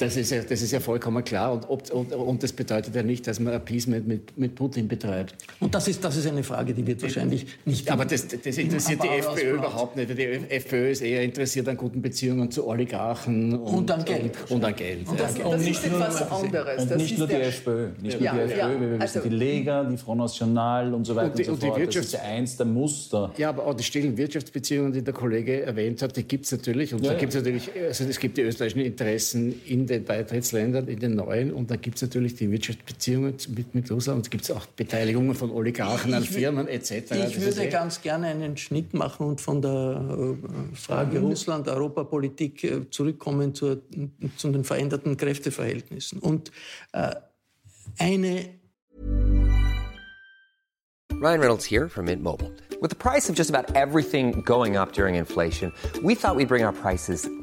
Das, ist ja, das ist ja vollkommen klar. Und, ob, und, und, das bedeutet ja nicht, dass man Appeasement mit, mit Putin betreibt. Und das ist, das ist eine Frage, die wird wahrscheinlich nicht. Aber das, das interessiert die FPÖ überhaupt nicht. Die FPÖ ist eher interessiert an guten Beziehungen zu Oligarchen und, und an Geld. Und, und an Geld. Und das, ja. das ist etwas anderes. Und das nicht nur die FPÖ. Nicht nur die FPÖ, ja. wir wissen die Lega, die Front National und so weiter und, die, und so fort. Die das ist ja eins der Muster. Ja, aber auch die stillen Wirtschaftsbeziehungen, die der Kollege erwähnt hat, die gibt es natürlich. Und ja, da gibt es natürlich, also es gibt die österreichischen Interessen in den Beitrittsländern, in den neuen. Und da gibt es natürlich die Wirtschaftsbeziehungen mit, mit Russland. Und es gibt auch Beteiligungen von Oligarchen an Firmen etc. Ich würde ganz gerne einen Schnitt machen und von der äh, Frage mhm. Russland-Europapolitik äh, zurückkommen zur, zu den veränderten Kräfteverhältnissen. Und äh, eine Ryan Reynolds here from Mint Mobile. With the price of just about everything going up during inflation, we thought we'd bring our prices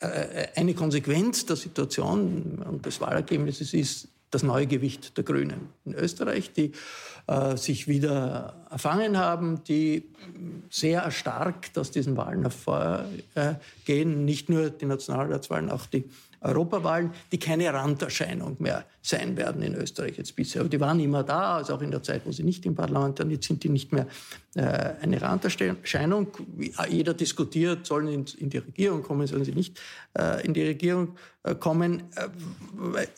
Eine Konsequenz der Situation und des Wahlergebnisses ist das neue Gewicht der Grünen in Österreich, die äh, sich wieder erfangen haben, die sehr erstarkt aus diesen Wahlen hervorgehen, nicht nur die Nationalratswahlen, auch die Europawahlen, die keine Randerscheinung mehr sein werden in Österreich jetzt bisher. Aber die waren immer da, also auch in der Zeit, wo sie nicht im Parlament waren. Jetzt sind die nicht mehr äh, eine Randerscheinung. Jeder diskutiert, sollen in, in, die Regierung kommen, sollen sie nicht äh, in die Regierung äh, kommen.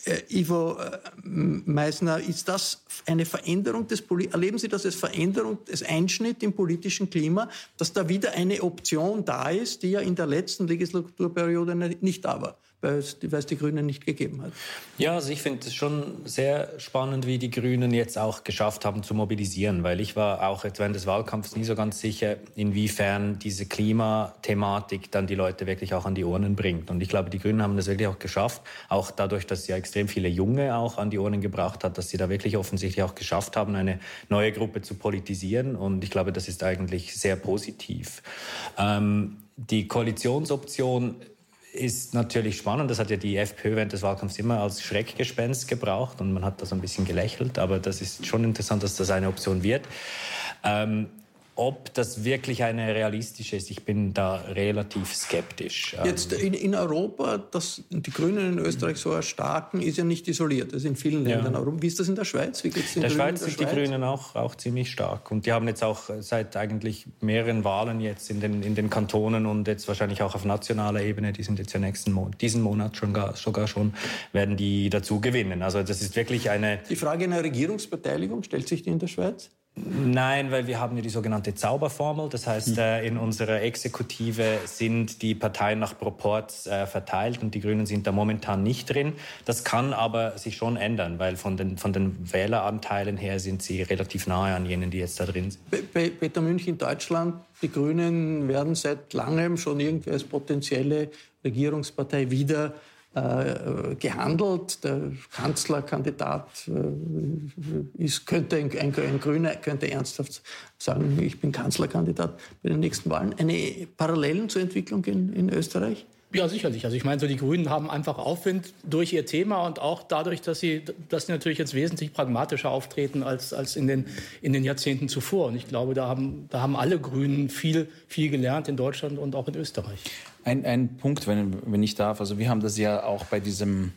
Äh, Ivo äh, Meisner, ist das eine Veränderung des Poli erleben Sie das als Veränderung, als Einschnitt im politischen Klima, dass da wieder eine Option da ist, die ja in der letzten Legislaturperiode nicht da war? Weil es, die Grünen nicht gegeben hat. Ja, also ich finde es schon sehr spannend, wie die Grünen jetzt auch geschafft haben zu mobilisieren, weil ich war auch jetzt während des Wahlkampfs nie so ganz sicher, inwiefern diese Klimathematik dann die Leute wirklich auch an die Urnen bringt. Und ich glaube, die Grünen haben das wirklich auch geschafft, auch dadurch, dass sie ja extrem viele Junge auch an die Urnen gebracht hat, dass sie da wirklich offensichtlich auch geschafft haben, eine neue Gruppe zu politisieren. Und ich glaube, das ist eigentlich sehr positiv. Ähm, die Koalitionsoption ist natürlich spannend. Das hat ja die FPÖ während des Wahlkampfs immer als Schreckgespenst gebraucht und man hat da so ein bisschen gelächelt. Aber das ist schon interessant, dass das eine Option wird. Ähm, ob das wirklich eine realistische ist, ich bin da relativ skeptisch. Jetzt in, in Europa, dass die Grünen in Österreich so erstarken, ist ja nicht isoliert. Das ist in vielen Ländern. Ja. Wie ist das in der Schweiz? Wie geht's den der Grünen Schweiz sind die Grünen auch, auch ziemlich stark. Und die haben jetzt auch seit eigentlich mehreren Wahlen jetzt in den, in den Kantonen und jetzt wahrscheinlich auch auf nationaler Ebene, die sind jetzt ja nächsten Mo diesen Monat schon gar, sogar schon, werden die dazu gewinnen. Also das ist wirklich eine... Die Frage einer Regierungsbeteiligung, stellt sich die in der Schweiz? Nein, weil wir haben ja die sogenannte Zauberformel. Das heißt, äh, in unserer Exekutive sind die Parteien nach Proports äh, verteilt und die Grünen sind da momentan nicht drin. Das kann aber sich schon ändern, weil von den, von den Wähleranteilen her sind sie relativ nahe an jenen, die jetzt da drin sind. Bei Peter München, Deutschland, die Grünen werden seit langem schon irgendwie als potenzielle Regierungspartei wieder äh, gehandelt. Der Kanzlerkandidat äh, ist, könnte ein, ein, ein, Grüner könnte ernsthaft sagen, ich bin Kanzlerkandidat bei den nächsten Wahlen. Eine Parallelen zur Entwicklung in, in Österreich? Ja, sicherlich. Also ich meine, so die Grünen haben einfach Aufwind durch ihr Thema und auch dadurch, dass sie, dass sie natürlich jetzt wesentlich pragmatischer auftreten als, als in, den, in den Jahrzehnten zuvor. Und ich glaube, da haben, da haben alle Grünen viel, viel gelernt in Deutschland und auch in Österreich. Ein, ein Punkt, wenn, wenn ich darf. Also wir haben das ja auch bei diesem,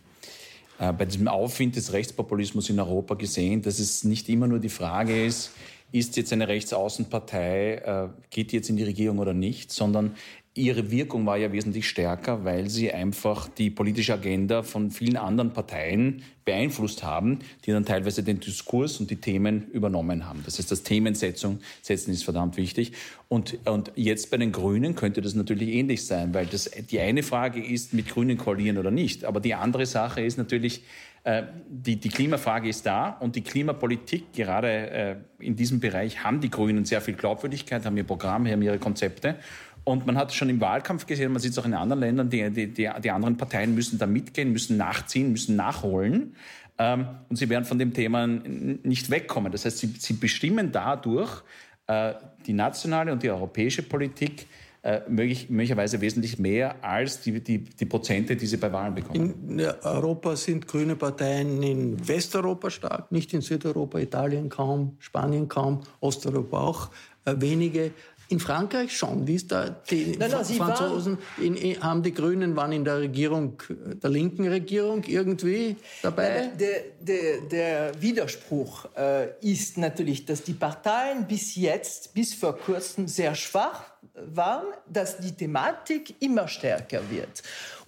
äh, bei diesem Aufwind des Rechtspopulismus in Europa gesehen, dass es nicht immer nur die Frage ist, ist jetzt eine Rechtsaußenpartei, äh, geht die jetzt in die Regierung oder nicht, sondern ihre Wirkung war ja wesentlich stärker, weil sie einfach die politische Agenda von vielen anderen Parteien beeinflusst haben, die dann teilweise den Diskurs und die Themen übernommen haben. Das heißt, das Themensetzung setzen ist verdammt wichtig. Und, und jetzt bei den Grünen könnte das natürlich ähnlich sein, weil das, die eine Frage ist, mit Grünen koalieren oder nicht. Aber die andere Sache ist natürlich, äh, die, die Klimafrage ist da und die Klimapolitik, gerade äh, in diesem Bereich, haben die Grünen sehr viel Glaubwürdigkeit, haben ihr Programm, haben ihre Konzepte. Und man hat schon im Wahlkampf gesehen, man sieht es auch in anderen Ländern, die, die, die, die anderen Parteien müssen da mitgehen, müssen nachziehen, müssen nachholen. Ähm, und sie werden von dem Thema nicht wegkommen. Das heißt, sie, sie bestimmen dadurch äh, die nationale und die europäische Politik äh, möglich, möglicherweise wesentlich mehr als die, die, die Prozente, die sie bei Wahlen bekommen. In Europa sind grüne Parteien in Westeuropa stark, nicht in Südeuropa, Italien kaum, Spanien kaum, Osteuropa auch äh, wenige. In Frankreich schon. Wie ist da die nein, nein, Franzosen in, in, haben die Grünen waren in der Regierung der linken Regierung irgendwie dabei? Der, der, der Widerspruch äh, ist natürlich, dass die Parteien bis jetzt, bis vor kurzem sehr schwach waren, dass die Thematik immer stärker wird.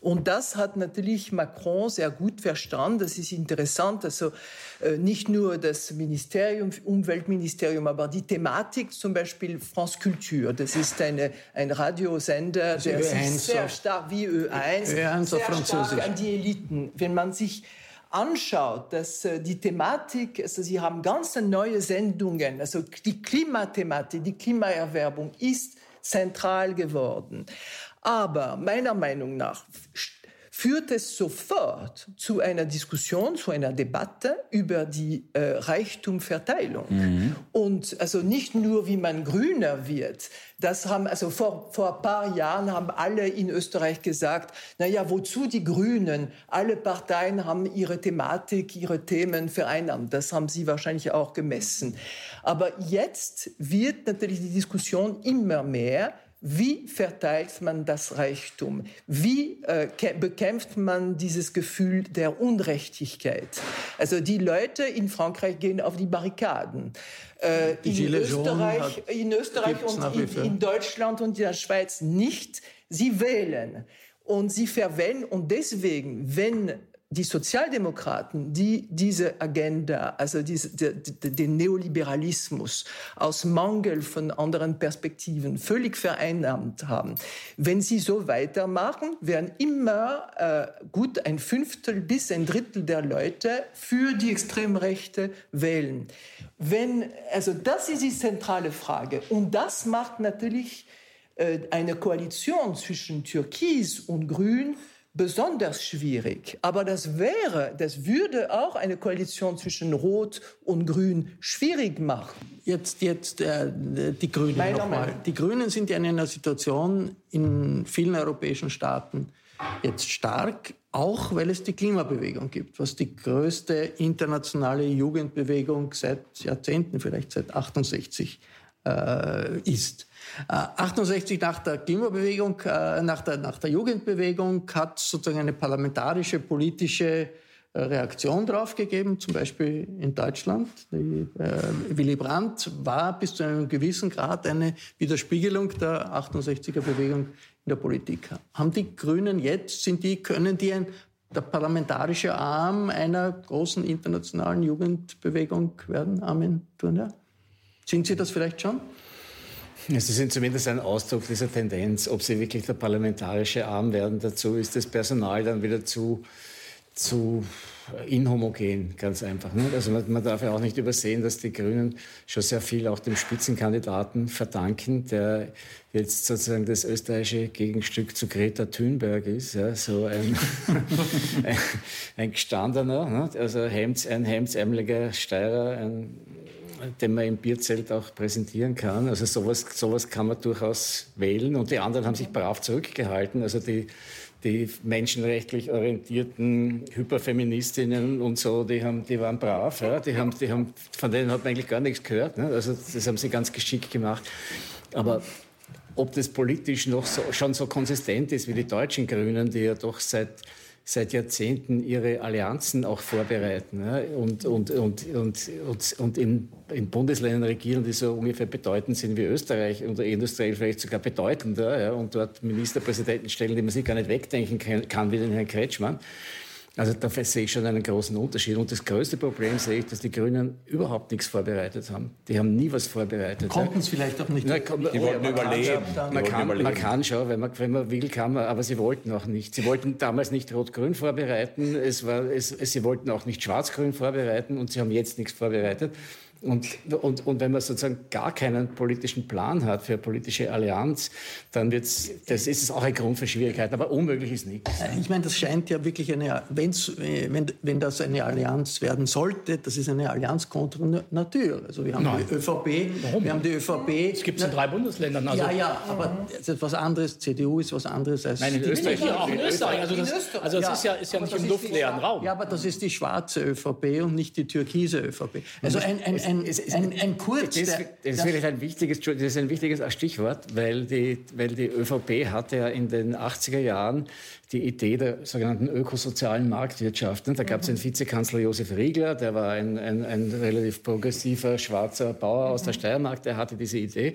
Und das hat natürlich Macron sehr gut verstanden. Das ist interessant. Also äh, nicht nur das Ministerium, Umweltministerium, aber die Thematik, zum Beispiel France Culture. Das ist eine, ein Radiosender, der sich sehr stark wie Ö1, Ö1 sehr stark an die Eliten. Wenn man sich anschaut, dass äh, die Thematik, also Sie haben ganz neue Sendungen, also die Klimathematik, die Klimaerwerbung ist zentral geworden. Aber meiner Meinung nach führt es sofort zu einer Diskussion, zu einer Debatte über die äh, Reichtumverteilung. Mhm. Und also nicht nur, wie man grüner wird. Das haben, also vor, vor ein paar Jahren haben alle in Österreich gesagt, na ja, wozu die Grünen? Alle Parteien haben ihre Thematik, ihre Themen vereinnahmt. Das haben sie wahrscheinlich auch gemessen. Aber jetzt wird natürlich die Diskussion immer mehr wie verteilt man das Reichtum? Wie äh, bekämpft man dieses Gefühl der Unrechtigkeit? Also die Leute in Frankreich gehen auf die Barrikaden. Äh, in, Österreich, in Österreich und in, in Deutschland und in der Schweiz nicht. Sie wählen und sie verwenden und deswegen, wenn die Sozialdemokraten, die diese Agenda, also diese, den Neoliberalismus aus Mangel von anderen Perspektiven völlig vereinnahmt haben, wenn sie so weitermachen, werden immer äh, gut ein Fünftel bis ein Drittel der Leute für die Extremrechte wählen. Wenn, also das ist die zentrale Frage. Und das macht natürlich äh, eine Koalition zwischen Türkis und Grün besonders schwierig. Aber das wäre, das würde auch eine Koalition zwischen Rot und Grün schwierig machen. Jetzt, jetzt äh, die Grünen nochmal. Die Grünen sind ja in einer Situation in vielen europäischen Staaten jetzt stark, auch weil es die Klimabewegung gibt, was die größte internationale Jugendbewegung seit Jahrzehnten, vielleicht seit 68 äh, ist. 68 äh, nach der Klimabewegung, äh, nach der, nach der Jugendbewegung hat sozusagen eine parlamentarische politische äh, Reaktion drauf gegeben, zum Beispiel in Deutschland. Die, äh, Willy Brandt war bis zu einem gewissen Grad eine Widerspiegelung der 68er Bewegung in der Politik. Haben die Grünen jetzt, sind die, können die ein, der parlamentarische Arm einer großen internationalen Jugendbewegung werden, Armin Turner? Sind sie das vielleicht schon? Sie sind zumindest ein Ausdruck dieser Tendenz. Ob sie wirklich der parlamentarische Arm werden, dazu ist das Personal dann wieder zu, zu inhomogen, ganz einfach. Ne? Also man, man, darf ja auch nicht übersehen, dass die Grünen schon sehr viel auch dem Spitzenkandidaten verdanken, der jetzt sozusagen das österreichische Gegenstück zu Greta Thunberg ist, ja, so ein, ein, ein gestandener, ne? also Hemds, ein hemdsärmeliger Steirer, ein den man im Bierzelt auch präsentieren kann. Also sowas, sowas kann man durchaus wählen. Und die anderen haben sich brav zurückgehalten. Also die, die menschenrechtlich orientierten Hyperfeministinnen und so, die, haben, die waren brav. Ja. Die haben, die haben, von denen hat man eigentlich gar nichts gehört. Ne? Also das haben sie ganz geschickt gemacht. Aber ob das politisch noch so, schon so konsistent ist wie die deutschen Grünen, die ja doch seit seit Jahrzehnten ihre Allianzen auch vorbereiten ja, und, und, und, und, und, und in, in Bundesländern regieren, die so ungefähr bedeutend sind wie Österreich und industriell vielleicht sogar bedeutender ja, und dort Ministerpräsidenten stellen, die man sich gar nicht wegdenken kann, kann wie den Herrn Kretschmann. Also da sehe ich schon einen großen Unterschied. Und das größte Problem sehe ich, dass die Grünen überhaupt nichts vorbereitet haben. Die haben nie was vorbereitet. Konnten es vielleicht auch nicht. Na, komm, die wollten oh, überleben. Man, man, kann, überleben. man kann schon, wenn man, wenn man will, kann man, aber sie wollten auch nicht. Sie wollten damals nicht Rot-Grün vorbereiten, es war, es, sie wollten auch nicht Schwarz-Grün vorbereiten und sie haben jetzt nichts vorbereitet. Und, und, und wenn man sozusagen gar keinen politischen Plan hat für eine politische Allianz, dann wird's, das ist es auch ein Grund für Schwierigkeiten. Aber unmöglich ist nichts. Ich meine, das scheint ja wirklich eine, wenn's, wenn, wenn das eine Allianz werden sollte, das ist eine Allianz contre nature. Also wir haben Nein. die ÖVP, Warum? wir haben die ÖVP. Es gibt es in drei Bundesländern. Also. Ja, ja, aber es ist was anderes. CDU ist was anderes als Nein, in Österreich. Ja, auch in Österreich. Also das, also das ja, ist ja, ist ja nicht im luftleeren Raum. Ja, aber das ist die schwarze ÖVP und nicht die türkise ÖVP. Also ein, ein, ein ein, ein, ein Kurz. Das, das, ist vielleicht ein wichtiges, das ist ein wichtiges Stichwort, weil die, weil die ÖVP hatte ja in den 80er Jahren die Idee der sogenannten ökosozialen Marktwirtschaft. Da gab es einen Vizekanzler Josef Riegler, der war ein, ein, ein relativ progressiver schwarzer Bauer aus der Steiermark, der hatte diese Idee.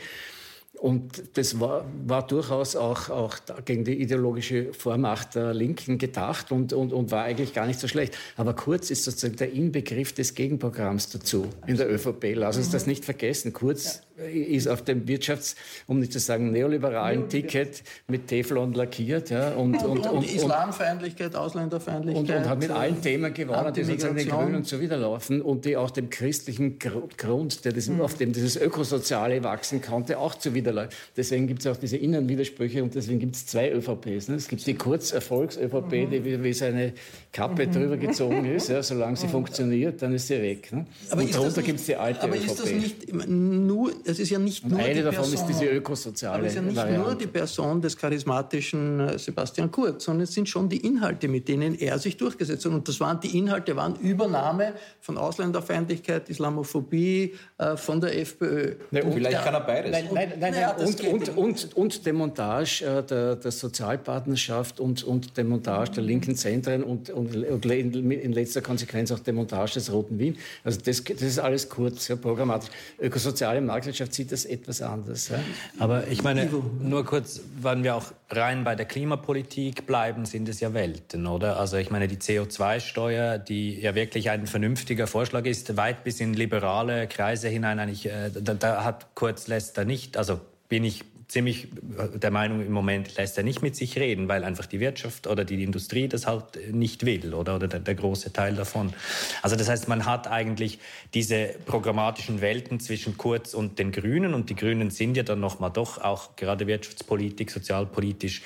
Und das war, war durchaus auch, auch gegen die ideologische Vormacht der Linken gedacht und, und, und war eigentlich gar nicht so schlecht. Aber Kurz ist sozusagen der Inbegriff des Gegenprogramms dazu in der ÖVP. Lass uns das nicht vergessen. Kurz ist auf dem Wirtschafts-, um nicht zu sagen neoliberalen Ticket mit Teflon lackiert. Ja, und, und, und, und Islamfeindlichkeit, Ausländerfeindlichkeit. Und, hat mit allen Themen gewonnen, die sozusagen den Grünen zuwiderlaufen und die auch dem christlichen Grund, der das, mhm. auf dem dieses Ökosoziale wachsen konnte, auch zuwiderläuft. Deswegen gibt es auch diese Innenwidersprüche und deswegen gibt es zwei ÖVPs. Ne? Es gibt die Kurzerfolgs-ÖVP, mhm. die wie, wie seine Kappe mhm. drüber gezogen ist. Ja, solange sie mhm. funktioniert, dann ist sie weg. Ne? Aber und darunter gibt es die alte aber ÖVP. Aber ist das nicht nur, es ist ja nicht nur Eine davon Person, ist diese ökosoziale Aber es ist ja nicht Variante. nur die Person des charismatischen äh, Sebastian Kurz, sondern es sind schon die Inhalte, mit denen er sich durchgesetzt hat. Und das waren, die Inhalte waren Übernahme von Ausländerfeindlichkeit, Islamophobie, äh, von der FPÖ. Nee, und vielleicht der, kann er beides. Nein, nein, nein, naja, und, und, und, und, Demontage äh, der, der Sozialpartnerschaft und, und Demontage der linken Zentren und, und, und in letzter Konsequenz auch Demontage des Roten Wien. Also das, das ist alles kurz, ja, programmatisch. Ökosoziale Marktwirtschaft sieht das etwas anders. Ja. Aber ich meine, nur kurz, wenn wir auch rein bei der Klimapolitik bleiben, sind es ja Welten, oder? Also ich meine, die CO2-Steuer, die ja wirklich ein vernünftiger Vorschlag ist, weit bis in liberale Kreise hinein eigentlich, äh, da, da hat Kurz Lester nicht, also bin ich ziemlich der Meinung, im Moment lässt er nicht mit sich reden, weil einfach die Wirtschaft oder die Industrie das halt nicht will oder, oder der, der, große Teil davon. Also das heißt, man hat eigentlich diese programmatischen Welten zwischen Kurz und den Grünen und die Grünen sind ja dann nochmal doch auch gerade Wirtschaftspolitik, sozialpolitisch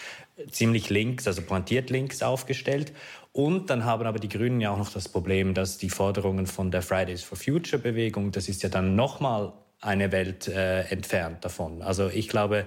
ziemlich links, also pointiert links aufgestellt. Und dann haben aber die Grünen ja auch noch das Problem, dass die Forderungen von der Fridays for Future Bewegung, das ist ja dann nochmal eine Welt äh, entfernt davon. Also ich glaube,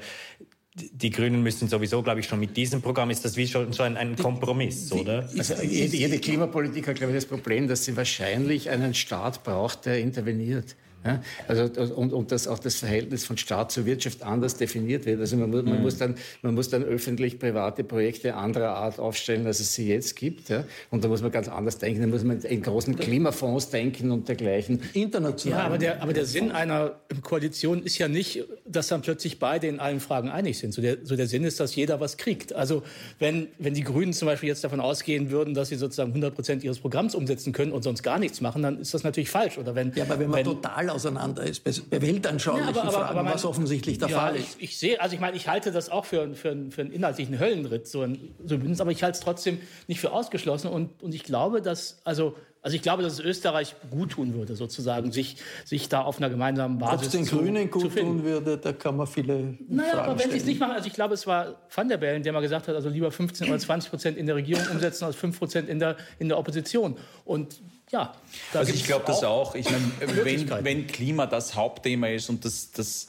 die Grünen müssen sowieso, glaube ich, schon mit diesem Programm ist das wie schon so ein, ein Kompromiss, die, oder? Also jede, jede Klimapolitik hat, glaube ich, das Problem, dass sie wahrscheinlich einen Staat braucht, der interveniert. Ja? Also, und, und dass auch das Verhältnis von Staat zur Wirtschaft anders definiert wird. Also man, man mhm. muss dann, man muss dann öffentlich-private Projekte anderer Art aufstellen, als es sie jetzt gibt. Ja? Und da muss man ganz anders denken. Da muss man in großen Klimafonds denken und dergleichen. International. Ja, aber der, aber der Sinn einer Koalition ist ja nicht, dass dann plötzlich beide in allen Fragen einig sind. So der, so der Sinn ist, dass jeder was kriegt. Also wenn, wenn die Grünen zum Beispiel jetzt davon ausgehen würden, dass sie sozusagen 100 Prozent ihres Programms umsetzen können und sonst gar nichts machen, dann ist das natürlich falsch. Oder wenn, ja, aber wenn man wenn, total auseinander ist bei, weltanschaulichen ja, aber, Fragen, aber mein, was offensichtlich der ja, Fall ist. Ich, ich, sehe, also ich meine, ich halte das auch für, für, für einen inhaltlichen Höllenritt, so ein, so ein aber ich halte es trotzdem nicht für ausgeschlossen und, und ich glaube, dass, also also ich glaube, dass es Österreich gut tun würde, sozusagen, sich, sich da auf einer gemeinsamen Basis Ob es den zu, Grünen gut tun würde, da kann man viele Naja, Fragen aber wenn sie es nicht machen, also ich glaube, es war Van der Bellen, der mal gesagt hat, also lieber 15 oder 20 Prozent in der Regierung umsetzen als 5 Prozent in der, in der Opposition. Und ja. Also ich glaube das auch. Ich meine, wenn, wenn Klima das Hauptthema ist und das, das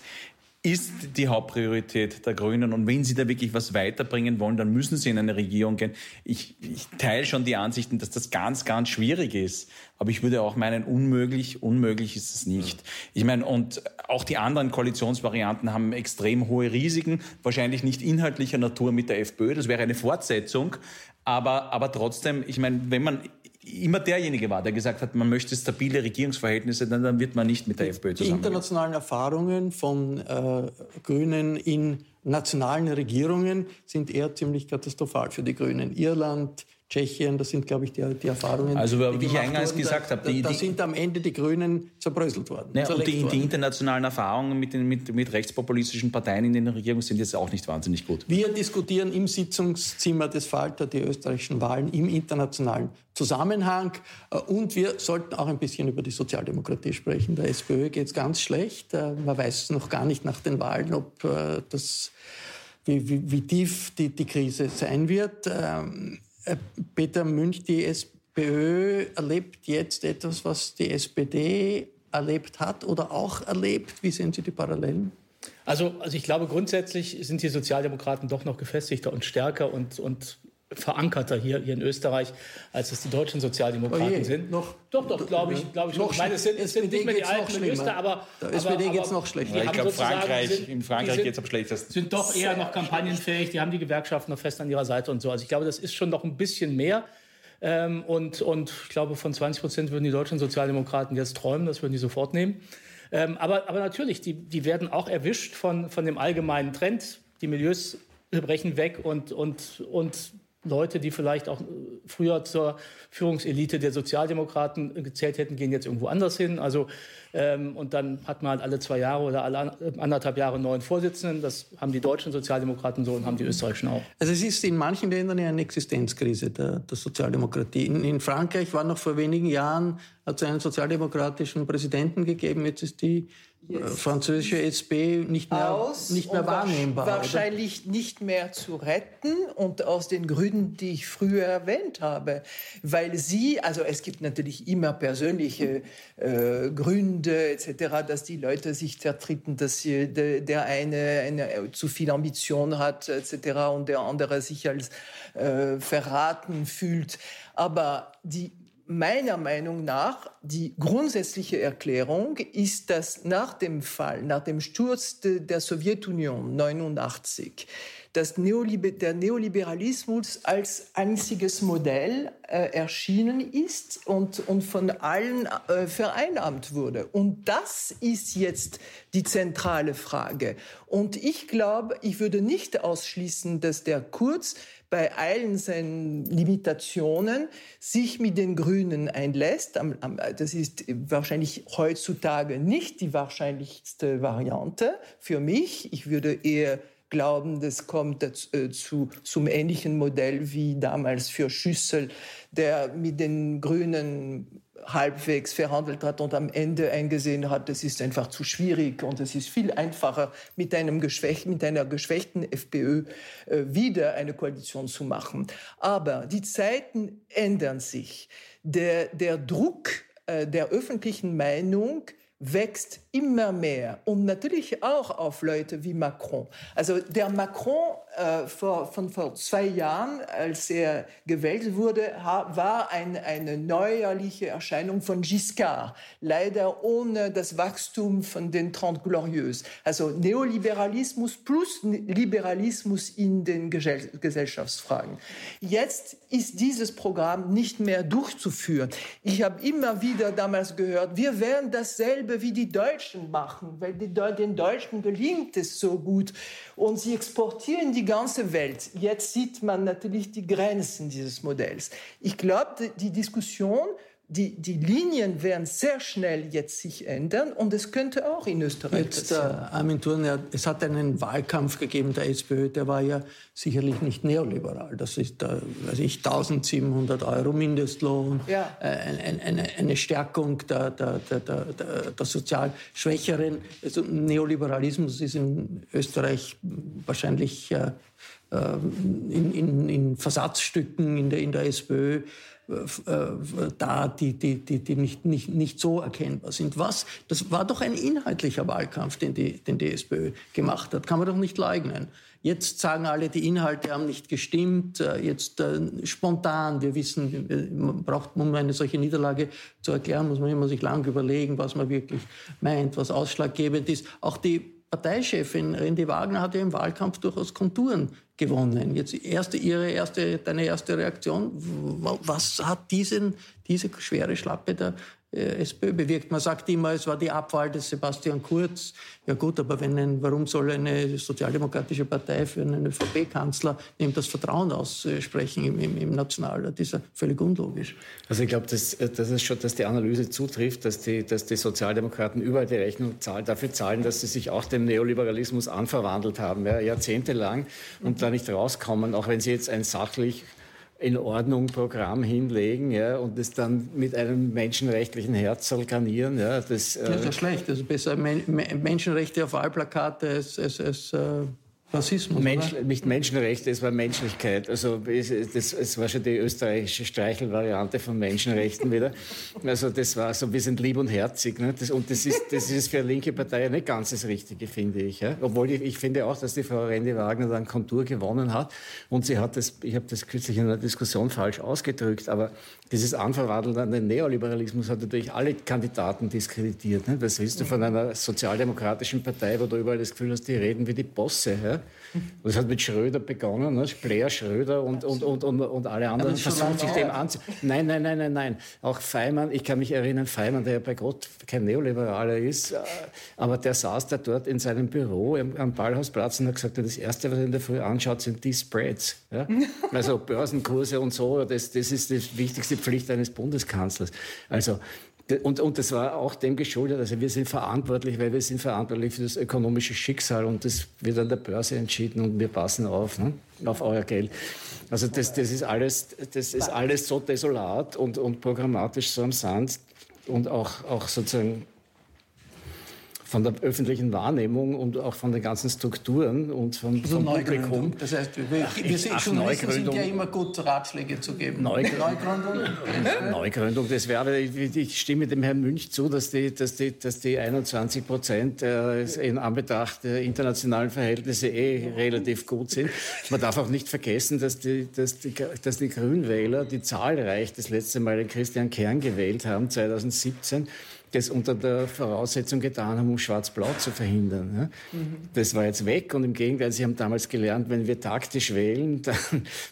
ist die Hauptpriorität der Grünen. Und wenn sie da wirklich was weiterbringen wollen, dann müssen sie in eine Regierung gehen. Ich, ich teile schon die Ansichten, dass das ganz, ganz schwierig ist. Aber ich würde auch meinen, unmöglich, unmöglich ist es nicht. Ich meine, und auch die anderen Koalitionsvarianten haben extrem hohe Risiken, wahrscheinlich nicht inhaltlicher Natur mit der FPÖ. Das wäre eine Fortsetzung. Aber, aber trotzdem, ich meine, wenn man immer derjenige war, der gesagt hat, man möchte stabile Regierungsverhältnisse, dann, dann wird man nicht mit der FPÖ zusammen. Die internationalen Erfahrungen von äh, Grünen in nationalen Regierungen sind eher ziemlich katastrophal für die Grünen. Irland, Tschechien, das sind, glaube ich, die, die Erfahrungen. Also, wie ich eingangs wurden, gesagt habe, da, da, sind am Ende die Grünen zerbröselt worden. Ja, und die, die, internationalen Erfahrungen mit, den, mit, mit rechtspopulistischen Parteien in den Regierungen sind jetzt auch nicht wahnsinnig gut. Wir diskutieren im Sitzungszimmer des Falter die österreichischen Wahlen im internationalen Zusammenhang. Äh, und wir sollten auch ein bisschen über die Sozialdemokratie sprechen. Der SPÖ geht es ganz schlecht. Äh, man weiß noch gar nicht nach den Wahlen, ob äh, das wie, wie, wie tief die, die Krise sein wird. Ähm, äh, Peter Münch, die SPÖ erlebt jetzt etwas, was die SPD erlebt hat oder auch erlebt. Wie sehen Sie die Parallelen? Also, also ich glaube, grundsätzlich sind die Sozialdemokraten doch noch gefestigter und stärker und, und verankerter hier, hier in Österreich, als es die deutschen Sozialdemokraten oh sind. Noch, doch, doch, glaube ich, glaube ich. Noch ich meine, es sind, es sind nicht mehr die alten Minister, aber der SPD geht es noch schlechter. Ich glaube, Frankreich, sind, in Frankreich geht es am schlechtesten. Sind doch eher noch kampagnenfähig. Die haben die Gewerkschaften noch fest an ihrer Seite und so. Also ich glaube, das ist schon noch ein bisschen mehr. Ähm, und, und ich glaube, von 20 Prozent würden die deutschen Sozialdemokraten jetzt träumen. Das würden die sofort nehmen. Ähm, aber, aber natürlich, die, die werden auch erwischt von, von dem allgemeinen Trend. Die Milieus brechen weg und, und, und Leute, die vielleicht auch früher zur Führungselite der Sozialdemokraten gezählt hätten, gehen jetzt irgendwo anders hin. Also ähm, und dann hat man halt alle zwei Jahre oder alle anderthalb Jahre einen neuen Vorsitzenden. Das haben die deutschen Sozialdemokraten so und haben die österreichischen auch. Also es ist in manchen Ländern ja eine Existenzkrise der, der Sozialdemokratie. In, in, Frankreich war noch vor wenigen Jahren, hat es einen sozialdemokratischen Präsidenten gegeben. Jetzt ist die. Äh, französische SP nicht mehr, aus nicht mehr wahrnehmbar. Wahrscheinlich oder? nicht mehr zu retten und aus den Gründen, die ich früher erwähnt habe. Weil sie, also es gibt natürlich immer persönliche äh, Gründe etc., dass die Leute sich zertreten, dass sie, de, der eine, eine äh, zu viel Ambition hat etc. und der andere sich als äh, verraten fühlt. Aber die meiner Meinung nach die grundsätzliche Erklärung ist, dass nach dem Fall, nach dem Sturz de, der Sowjetunion 89, dass Neoliber der Neoliberalismus als einziges Modell äh, erschienen ist und, und von allen äh, vereinnahmt wurde. Und das ist jetzt die zentrale Frage. Und ich glaube, ich würde nicht ausschließen, dass der Kurz bei allen seinen Limitationen sich mit den Grünen einlässt. Das ist wahrscheinlich heutzutage nicht die wahrscheinlichste Variante für mich. Ich würde eher glauben, das kommt dazu, zum ähnlichen Modell wie damals für Schüssel, der mit den Grünen halbwegs verhandelt hat und am Ende eingesehen hat, das ist einfach zu schwierig und es ist viel einfacher, mit, einem geschwächten, mit einer geschwächten FPÖ äh, wieder eine Koalition zu machen. Aber die Zeiten ändern sich. Der, der Druck äh, der öffentlichen Meinung wächst immer mehr und natürlich auch auf Leute wie Macron. Also der Macron äh, vor, von vor zwei Jahren, als er gewählt wurde, war ein, eine neuerliche Erscheinung von Giscard, leider ohne das Wachstum von den Trente Glorieuses. Also Neoliberalismus plus Liberalismus in den Gesellschaftsfragen. Jetzt ist dieses Programm nicht mehr durchzuführen. Ich habe immer wieder damals gehört, wir werden dasselbe wie die Deutschen machen, weil die, den Deutschen gelingt es so gut und sie exportieren die ganze Welt. Jetzt sieht man natürlich die Grenzen dieses Modells. Ich glaube, die Diskussion die, die Linien werden sehr schnell jetzt sich ändern und es könnte auch in Österreich jetzt, passieren. Äh, Armin Thurner, es hat einen Wahlkampf gegeben der SPÖ, der war ja sicherlich nicht neoliberal. Das ist, äh, weiß ich, 1700 Euro Mindestlohn, ja. äh, eine, eine, eine, Stärkung der, der, der, der, der sozial Schwächeren. Also Neoliberalismus ist in Österreich wahrscheinlich äh, äh in, in, in Versatzstücken in der, in der SPÖ äh, da, die, die, die, die nicht, nicht, nicht so erkennbar sind. Was? Das war doch ein inhaltlicher Wahlkampf, den die, den die SPÖ gemacht hat. Kann man doch nicht leugnen. Jetzt sagen alle, die Inhalte haben nicht gestimmt. Äh, jetzt äh, spontan, wir wissen, man braucht, um eine solche Niederlage zu erklären, muss man immer sich lang überlegen, was man wirklich meint, was ausschlaggebend ist. Auch die Parteichefin Rendi Wagner hat ja im Wahlkampf durchaus Konturen gewonnen. Jetzt erste, ihre erste, deine erste Reaktion. Was hat diesen, diese schwere Schlappe der SPÖ bewirkt. Man sagt immer, es war die Abwahl des Sebastian Kurz. Ja gut, aber wenn ein, warum soll eine sozialdemokratische Partei für einen ÖVP-Kanzler ihm das Vertrauen aussprechen im, im, im Nationalrat? Das ist ja völlig unlogisch. Also ich glaube, dass, das ist schon, dass die Analyse zutrifft, dass die, dass die Sozialdemokraten überall die Rechnung zahlen, dafür zahlen, dass sie sich auch dem Neoliberalismus anverwandelt haben, ja, jahrzehntelang und da nicht rauskommen, auch wenn sie jetzt ein sachlich in Ordnung Programm hinlegen ja, und das dann mit einem menschenrechtlichen Herz garnieren. Ja, das, äh das ist ja schlecht. Also besser Menschenrechte auf Wahlplakate als, als, als äh Rassismus. Mensch, nicht Menschenrechte, es war Menschlichkeit. Also es, das, es war schon die österreichische Streichelvariante von Menschenrechten wieder. Also das war so, wir sind lieb und herzig. Ne? Das, und das ist, das ist für eine linke Partei nicht ganz das Richtige, finde ich. Ja? Obwohl ich, ich finde auch, dass die Frau Rendi Wagner dann Kontur gewonnen hat. Und sie hat das, ich habe das kürzlich in einer Diskussion falsch ausgedrückt, aber dieses Anverwandeln an den Neoliberalismus hat natürlich alle Kandidaten diskreditiert. Ne? Was willst du von einer sozialdemokratischen Partei, wo du überall das Gefühl hast, die reden wie die Bosse? Ja? Das hat mit Schröder begonnen, ne? Blair, Schröder und, und, und, und, und alle anderen versuchen sich dem anzu... Nein, nein, nein, nein, nein. Auch Feimann, ich kann mich erinnern, Feimann, der ja bei Gott kein Neoliberaler ist, äh, aber der saß da dort in seinem Büro am Ballhausplatz und hat gesagt, das Erste, was er in der Früh anschaut, sind die Spreads. Ja? Also Börsenkurse und so, das, das ist die wichtigste Pflicht eines Bundeskanzlers. Also und, und das war auch dem geschuldet. Also wir sind verantwortlich, weil wir sind verantwortlich für das ökonomische Schicksal und das wird an der Börse entschieden und wir passen auf, ne, auf euer Geld. Also das, das, ist alles, das ist alles so desolat und, und programmatisch so am Sand und auch, auch sozusagen von der öffentlichen Wahrnehmung und auch von den ganzen Strukturen und vom, also vom Publikum. Das heißt, wir, ach, wir sind, ach, Journalisten sind ja immer gut, Ratschläge zu geben. Neugründung. Neugründung, Neugründung das wäre, ich stimme dem Herrn Münch zu, dass die, dass die, dass die 21 Prozent äh, in Anbetracht der internationalen Verhältnisse eh relativ gut sind. Man darf auch nicht vergessen, dass die, dass die, dass die Grünwähler, die zahlreich das letzte Mal den Christian Kern gewählt haben, 2017, das unter der Voraussetzung getan haben, um Schwarz-Blau zu verhindern. Ja? Mhm. Das war jetzt weg und im Gegenteil, Sie haben damals gelernt, wenn wir taktisch wählen, dann,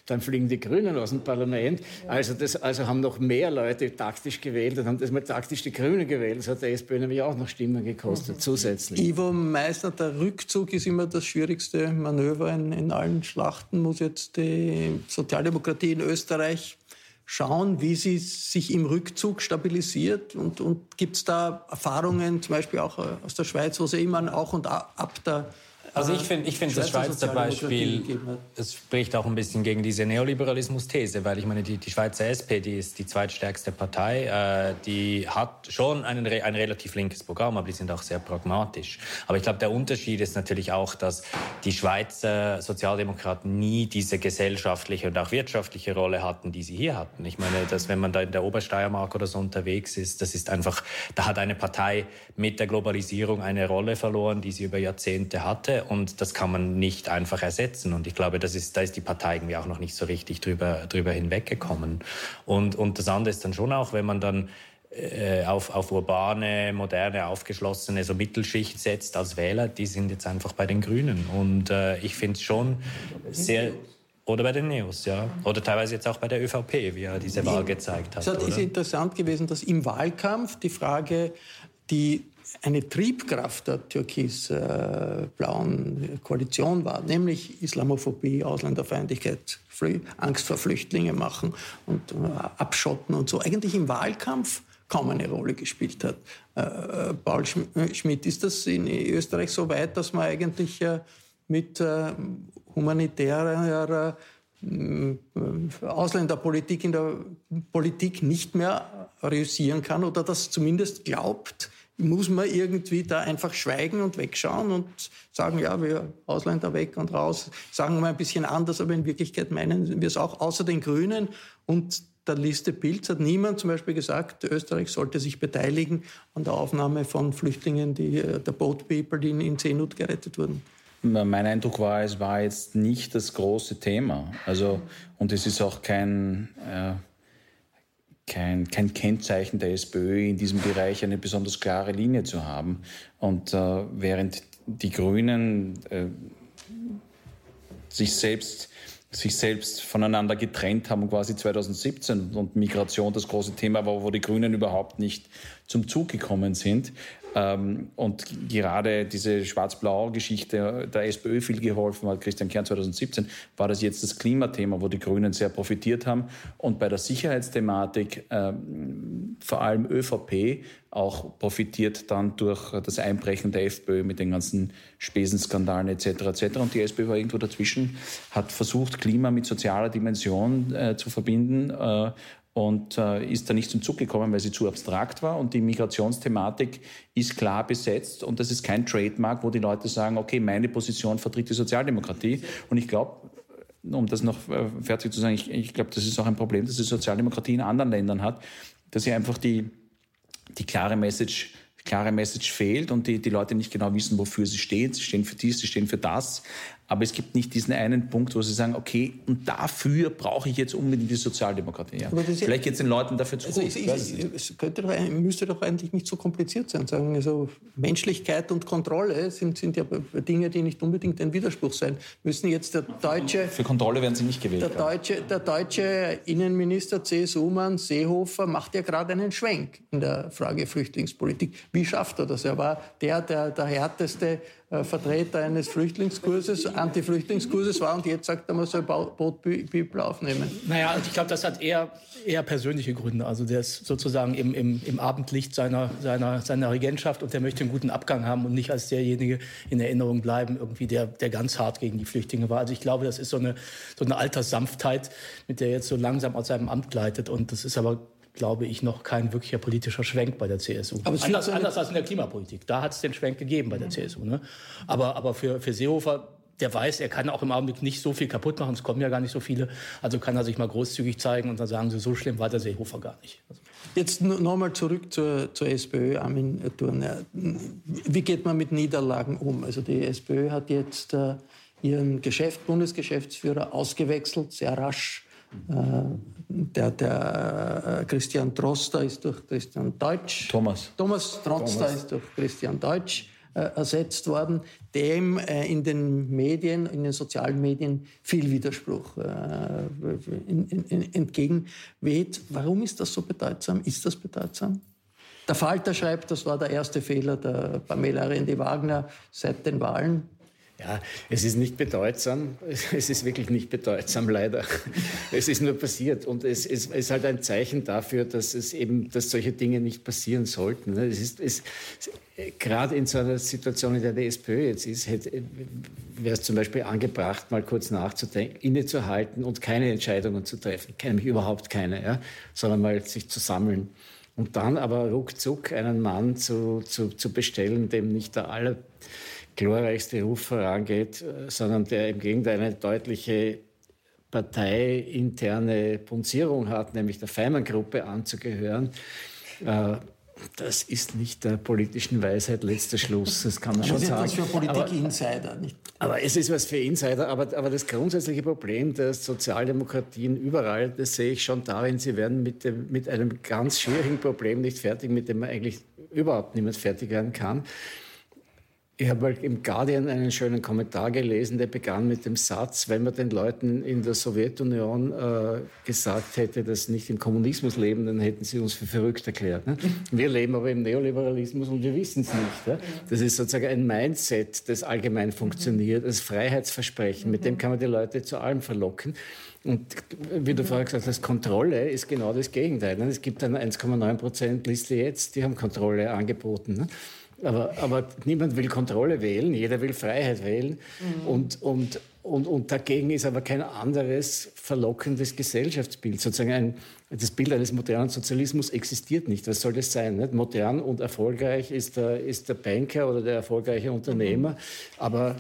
dann fliegen die Grünen aus dem Parlament. Also, das, also haben noch mehr Leute taktisch gewählt und haben das mal taktisch die Grünen gewählt. Das hat der SPÖ nämlich auch noch Stimmen gekostet, mhm. zusätzlich. Ivo Meissner, der Rückzug ist immer das schwierigste Manöver in, in allen Schlachten. Muss jetzt die Sozialdemokratie in Österreich schauen, wie sie sich im Rückzug stabilisiert? Und, und gibt es da Erfahrungen, zum Beispiel auch äh, aus der Schweiz, wo sie immer auch und ab der also ich finde ich find das Schweizer Beispiel, es spricht auch ein bisschen gegen diese Neoliberalismus-These, weil ich meine, die, die Schweizer SP, die ist die zweitstärkste Partei, äh, die hat schon einen, ein relativ linkes Programm, aber die sind auch sehr pragmatisch. Aber ich glaube, der Unterschied ist natürlich auch, dass die Schweizer Sozialdemokraten nie diese gesellschaftliche und auch wirtschaftliche Rolle hatten, die sie hier hatten. Ich meine, dass wenn man da in der Obersteiermark oder so unterwegs ist, das ist einfach, da hat eine Partei mit der Globalisierung eine Rolle verloren, die sie über Jahrzehnte hatte und das kann man nicht einfach ersetzen. Und ich glaube, das ist, da ist die Partei irgendwie auch noch nicht so richtig drüber, drüber hinweggekommen. Und, und das andere ist dann schon auch, wenn man dann äh, auf, auf urbane, moderne, aufgeschlossene so Mittelschicht setzt als Wähler, die sind jetzt einfach bei den Grünen. Und äh, ich finde es schon sehr... Oder bei den Neos, ja. Oder teilweise jetzt auch bei der ÖVP, wie er diese Wahl gezeigt hat. Es ist interessant gewesen, dass im Wahlkampf die Frage, die eine Triebkraft der türkis-blauen Koalition war, nämlich Islamophobie, Ausländerfeindlichkeit, Angst vor Flüchtlingen machen und äh, abschotten und so, eigentlich im Wahlkampf kaum eine Rolle gespielt hat. Äh, Paul äh, Schmidt, ist das in Österreich so weit, dass man eigentlich mit humanitärer Ausländerpolitik in der Politik nicht mehr reüssieren kann oder das zumindest glaubt, muss man irgendwie da einfach schweigen und wegschauen und sagen, ja, wir Ausländer weg und raus, sagen wir ein bisschen anders, aber in Wirklichkeit meinen wir es auch, außer den Grünen und der Liste Pilz hat niemand zum Beispiel gesagt, Österreich sollte sich beteiligen an der Aufnahme von Flüchtlingen, die, äh, der Boat People, die in, in Seenot gerettet wurden. Mein Eindruck war, es war jetzt nicht das große Thema. Also, und es ist auch kein, äh, kein, kein Kennzeichen der SPÖ in diesem Bereich eine besonders klare Linie zu haben. Und äh, während die Grünen äh, sich selbst sich selbst voneinander getrennt haben, quasi 2017 und Migration das große Thema war, wo die Grünen überhaupt nicht zum Zug gekommen sind, ähm, und gerade diese Schwarz-Blau-Geschichte der SPÖ viel geholfen hat, Christian Kern 2017, war das jetzt das Klimathema, wo die Grünen sehr profitiert haben. Und bei der Sicherheitsthematik ähm, vor allem ÖVP auch profitiert dann durch das Einbrechen der FPÖ mit den ganzen Spesenskandalen etc. etc. Und die SPÖ war irgendwo dazwischen, hat versucht, Klima mit sozialer Dimension äh, zu verbinden äh, und äh, ist da nicht zum Zug gekommen, weil sie zu abstrakt war. Und die Migrationsthematik ist klar besetzt und das ist kein Trademark, wo die Leute sagen, okay, meine Position vertritt die Sozialdemokratie. Und ich glaube, um das noch äh, fertig zu sagen, ich, ich glaube, das ist auch ein Problem, dass die Sozialdemokratie in anderen Ländern hat, dass sie einfach die, die klare Message klare Message fehlt und die, die Leute nicht genau wissen, wofür sie stehen. Sie stehen für dies, sie stehen für das. Aber es gibt nicht diesen einen Punkt, wo sie sagen, okay, und dafür brauche ich jetzt unbedingt die Sozialdemokratie. Ja. Vielleicht geht es den Leuten dafür zu also gut. Ich, ich, es könnte doch, müsste doch eigentlich nicht so kompliziert sein. Sagen, also Menschlichkeit und Kontrolle sind, sind ja Dinge, die nicht unbedingt ein Widerspruch sein müssen. Jetzt der deutsche... Für Kontrolle werden sie nicht gewählt. Der deutsche, der deutsche Innenminister CSU-Mann Seehofer macht ja gerade einen Schwenk in der Frage Flüchtlingspolitik. Wie schafft er das? Er war der, der, der härteste Vertreter eines Flüchtlingskurses, Anti-Flüchtlingskurses war und jetzt sagt er, man soll Bootbibel aufnehmen. Naja, also ich glaube, das hat eher, eher persönliche Gründe. Also der ist sozusagen im, im, im Abendlicht seiner, seiner, seiner Regentschaft und der möchte einen guten Abgang haben und nicht als derjenige in Erinnerung bleiben, irgendwie der, der ganz hart gegen die Flüchtlinge war. Also ich glaube, das ist so eine, so eine Alterssanftheit, mit der er jetzt so langsam aus seinem Amt gleitet. Und das ist aber glaube ich, noch kein wirklicher politischer Schwenk bei der CSU. Aber anders, anders als in der Klimapolitik. Da hat es den Schwenk gegeben bei der CSU. Ne? Aber, aber für, für Seehofer, der weiß, er kann auch im Augenblick nicht so viel kaputt machen. Es kommen ja gar nicht so viele. Also kann er sich mal großzügig zeigen und dann sagen sie, so schlimm war der Seehofer gar nicht. Jetzt nochmal zurück zur, zur SPÖ, Armin Thurner. Wie geht man mit Niederlagen um? Also die SPÖ hat jetzt äh, ihren Geschäft, Bundesgeschäftsführer ausgewechselt, sehr rasch der, der äh, Christian Troster ist durch Christian Deutsch. Thomas. Thomas Troster ist durch Christian Deutsch äh, ersetzt worden, dem äh, in den Medien, in den sozialen Medien viel Widerspruch äh, entgegenweht. Warum ist das so bedeutsam? Ist das bedeutsam? Der Falter schreibt, das war der erste Fehler der Pamela Rendi-Wagner seit den Wahlen. Ja, es ist nicht bedeutsam. Es ist wirklich nicht bedeutsam, leider. Es ist nur passiert. Und es ist, halt ein Zeichen dafür, dass es eben, dass solche Dinge nicht passieren sollten. Ne? Es ist, es, gerade in so einer Situation, in der die SPÖ jetzt ist, wäre es zum Beispiel angebracht, mal kurz nachzudenken, innezuhalten und keine Entscheidungen zu treffen. Nämlich überhaupt keine, ja? sondern mal sich zu sammeln. Und dann aber ruckzuck einen Mann zu, zu, zu bestellen, dem nicht der aller glorreichste Ruf vorangeht, äh, sondern der im Gegenteil eine deutliche parteiinterne Punzierung hat, nämlich der Feimann-Gruppe anzugehören. Äh, das ist nicht der politischen Weisheit letzter Schluss, das kann man schon sagen. Das ist was für Politik-Insider. Aber es ist was für Insider, aber, aber das grundsätzliche Problem der Sozialdemokratien überall, das sehe ich schon darin, sie werden mit, dem, mit einem ganz schwierigen Problem nicht fertig, mit dem man eigentlich überhaupt niemand fertig werden kann. Ich habe mal im Guardian einen schönen Kommentar gelesen, der begann mit dem Satz, wenn man den Leuten in der Sowjetunion äh, gesagt hätte, dass sie nicht im Kommunismus leben, dann hätten sie uns für verrückt erklärt. Ne? Wir leben aber im Neoliberalismus und wir wissen es nicht. Ja? Das ist sozusagen ein Mindset, das allgemein funktioniert, das Freiheitsversprechen, mit dem kann man die Leute zu allem verlocken. Und wie du vorher gesagt hast, Kontrolle ist genau das Gegenteil. Ne? Es gibt eine 1,9 Prozent Liste jetzt, die haben Kontrolle angeboten. Ne? Aber, aber niemand will Kontrolle wählen, jeder will Freiheit wählen. Mhm. Und, und, und, und dagegen ist aber kein anderes verlockendes Gesellschaftsbild. Sozusagen ein, das Bild eines modernen Sozialismus existiert nicht. Was soll das sein? Nicht? Modern und erfolgreich ist der, ist der Banker oder der erfolgreiche Unternehmer. Mhm. Aber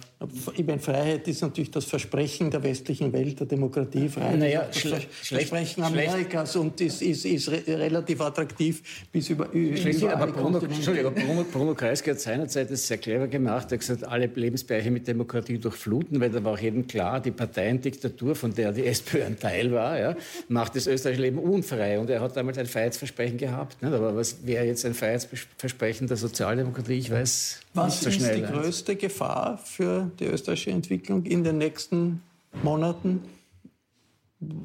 ich meine, Freiheit ist natürlich das Versprechen der westlichen Welt, der Demokratie. Freiheit naja, ist das Versprechen Amerikas schlecht. und ist, ist, ist re relativ attraktiv bis über, schlecht, über aber Bruno, Entschuldigung, Bruno, Bruno Kreisky hat seinerzeit das sehr clever gemacht. Er hat gesagt, alle Lebensbereiche mit Demokratie durchfluten, weil da war auch jedem klar, die Parteiendiktatur, von der die SPÖ ein Teil war, ja, macht das österreichische Leben unfrei. Und er hat damals ein Freiheitsversprechen gehabt. Nicht? Aber was wäre jetzt ein Freiheitsversprechen der Sozialdemokratie? Ich weiß was nicht so schnell. Was ist die größte Gefahr für die österreichische Entwicklung in den nächsten Monaten?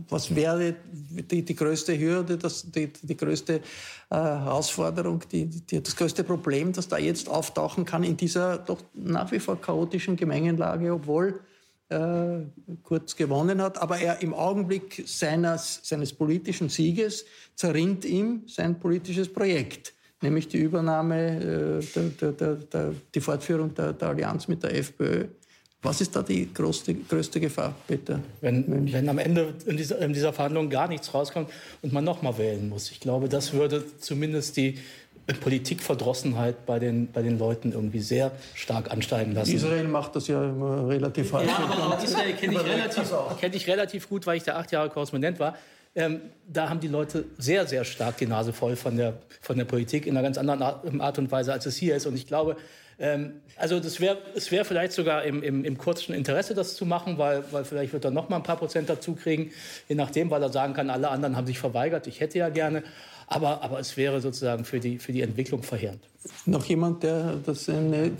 Was wäre die, die größte Hürde, das, die, die größte äh, Herausforderung, die, die, das größte Problem, das da jetzt auftauchen kann in dieser doch nach wie vor chaotischen Gemengenlage, obwohl äh, Kurz gewonnen hat, aber er im Augenblick seines, seines politischen Sieges zerrinnt ihm sein politisches Projekt, nämlich die Übernahme, äh, der, der, der, die Fortführung der, Allianz mit der FPÖ. Was ist da die größte, größte Gefahr, Peter? Wenn, wenn am Ende in dieser, in dieser Verhandlung gar nichts rauskommt und man nochmal wählen muss. Ich glaube, das würde zumindest die Politikverdrossenheit bei den, bei den Leuten irgendwie sehr stark ansteigen lassen. Israel macht das ja immer relativ falsch. Ja, aber Israel kenne ich, relativ, kenn ich relativ gut, weil ich da acht Jahre Korrespondent war. Ähm, da haben die Leute sehr, sehr stark die Nase voll von der, von der Politik in einer ganz anderen Art und Weise, als es hier ist. Und ich glaube, Ähm, also das wäre es wär vielleicht sogar im, im, im kurzen Interesse, das zu machen, weil, weil vielleicht wird er noch mal ein paar Prozent dazu kriegen, je nachdem, weil er sagen kann, alle anderen haben sich verweigert, ich hätte ja gerne. Aber, aber es wäre sozusagen für die, für die Entwicklung verheerend. Noch jemand, der das eine.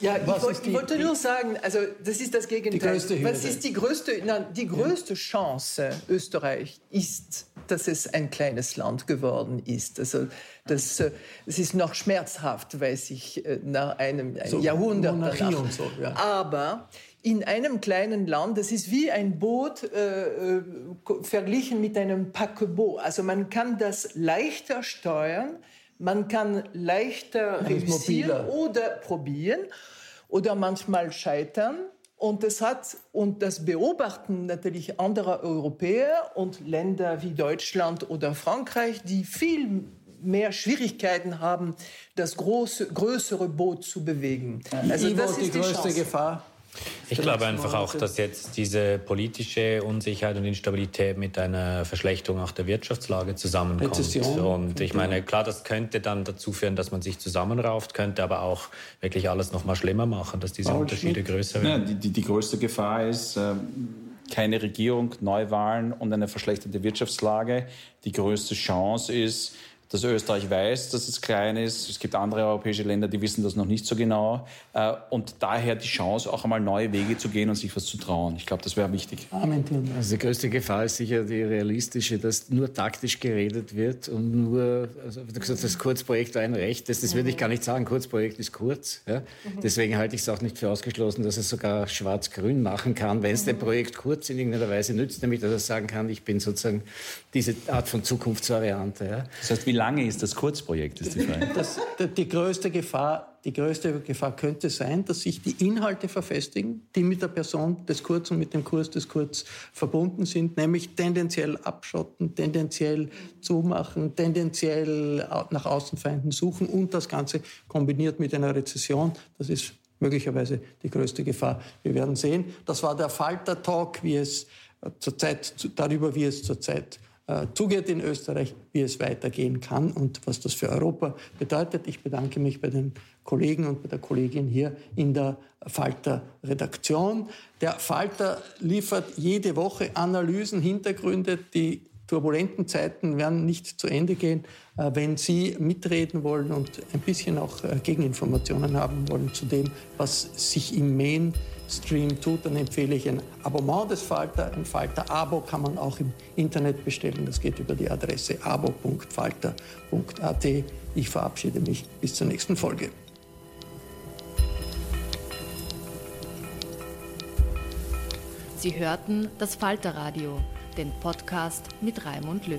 Ja, ich, wollt, die, ich, wollte nur sagen, also das ist das Gegenteil. Die größte Was ist die größte, nein, die größte ja. Chance Österreich ist, dass es ein kleines Land geworden ist. Also das, äh, das ist noch schmerzhaft, weiß ich, äh, nach einem so, Jahrhundert danach. Und so, ja. Aber in einem kleinen Land, das ist wie ein Boot äh, äh verglichen mit einem Paquebot. Also man kann das leichter steuern, man kann leichter reüssieren oder probieren oder manchmal scheitern. Und das hat, und das beobachten natürlich andere Europäer und Länder wie Deutschland oder Frankreich, die viel mehr Schwierigkeiten haben, das große, größere Boot zu bewegen. Also das ist die, die größte Chance. Gefahr ich glaube einfach auch, dass jetzt diese politische Unsicherheit und Instabilität mit einer Verschlechterung auch der Wirtschaftslage zusammenkommt. Rezession. Und ich meine, klar, das könnte dann dazu führen, dass man sich zusammenrauft, könnte aber auch wirklich alles noch mal schlimmer machen, dass diese Paul Unterschiede Schmidt. größer werden. Ja, die, die, die, größte Gefahr ist äh, keine Regierung, Neuwahlen und eine verschlechterte Wirtschaftslage. Die größte Chance ist, dass Österreich weiß, dass es klein ist. Es gibt andere europäische Länder, die wissen das noch nicht so genau. Äh, und daher die Chance, auch einmal neue Wege zu gehen und sich was zu trauen. Ich glaube, das wäre wichtig. Amen. Also die größte Gefahr ist sicher die realistische, dass nur taktisch geredet wird und nur, also du gesagt, das Kurzprojekt war ein Recht. Das, das würde ich gar nicht sagen. Kurzprojekt ist kurz. Ja? Deswegen halte ich es auch nicht für ausgeschlossen, dass es sogar schwarz-grün machen kann, wenn es dem Projekt kurz in irgendeiner Weise nützt, damit er sagen kann, ich bin sozusagen diese Art von Zukunftsvariante. Ja? Das heißt, wie lange ist das Kurzprojekt, ist die Frage. Das, die, größte Gefahr, die größte Gefahr könnte sein, dass sich die Inhalte verfestigen, die mit der Person des Kurz und mit dem Kurs des Kurz verbunden sind, nämlich tendenziell abschotten, tendenziell zumachen, tendenziell nach Außenfeinden suchen und das Ganze kombiniert mit einer Rezession. Das ist möglicherweise die größte Gefahr. Wir werden sehen. Das war der Falter-Talk, wie es zurzeit, darüber, wie es zurzeit äh, zugeht in Österreich, wie es weitergehen kann und was das für Europa bedeutet. Ich bedanke mich bei den Kollegen und bei der Kollegin hier in der Falter-Redaktion. Der Falter liefert jede Woche Analysen, Hintergründe, die turbulenten Zeiten werden nicht zu Ende gehen. Äh, wenn Sie mitreden wollen und ein bisschen auch äh, Gegeninformationen haben wollen zu dem, was sich im Main Stream tut, dann empfehle ich ein Abonnement des Falter. Ein Falter-Abo kann man auch im Internet bestellen. Das geht über die Adresse abo.falter.at. Ich verabschiede mich bis zur nächsten Folge. Sie hörten das Falterradio, den Podcast mit Raimund Löw.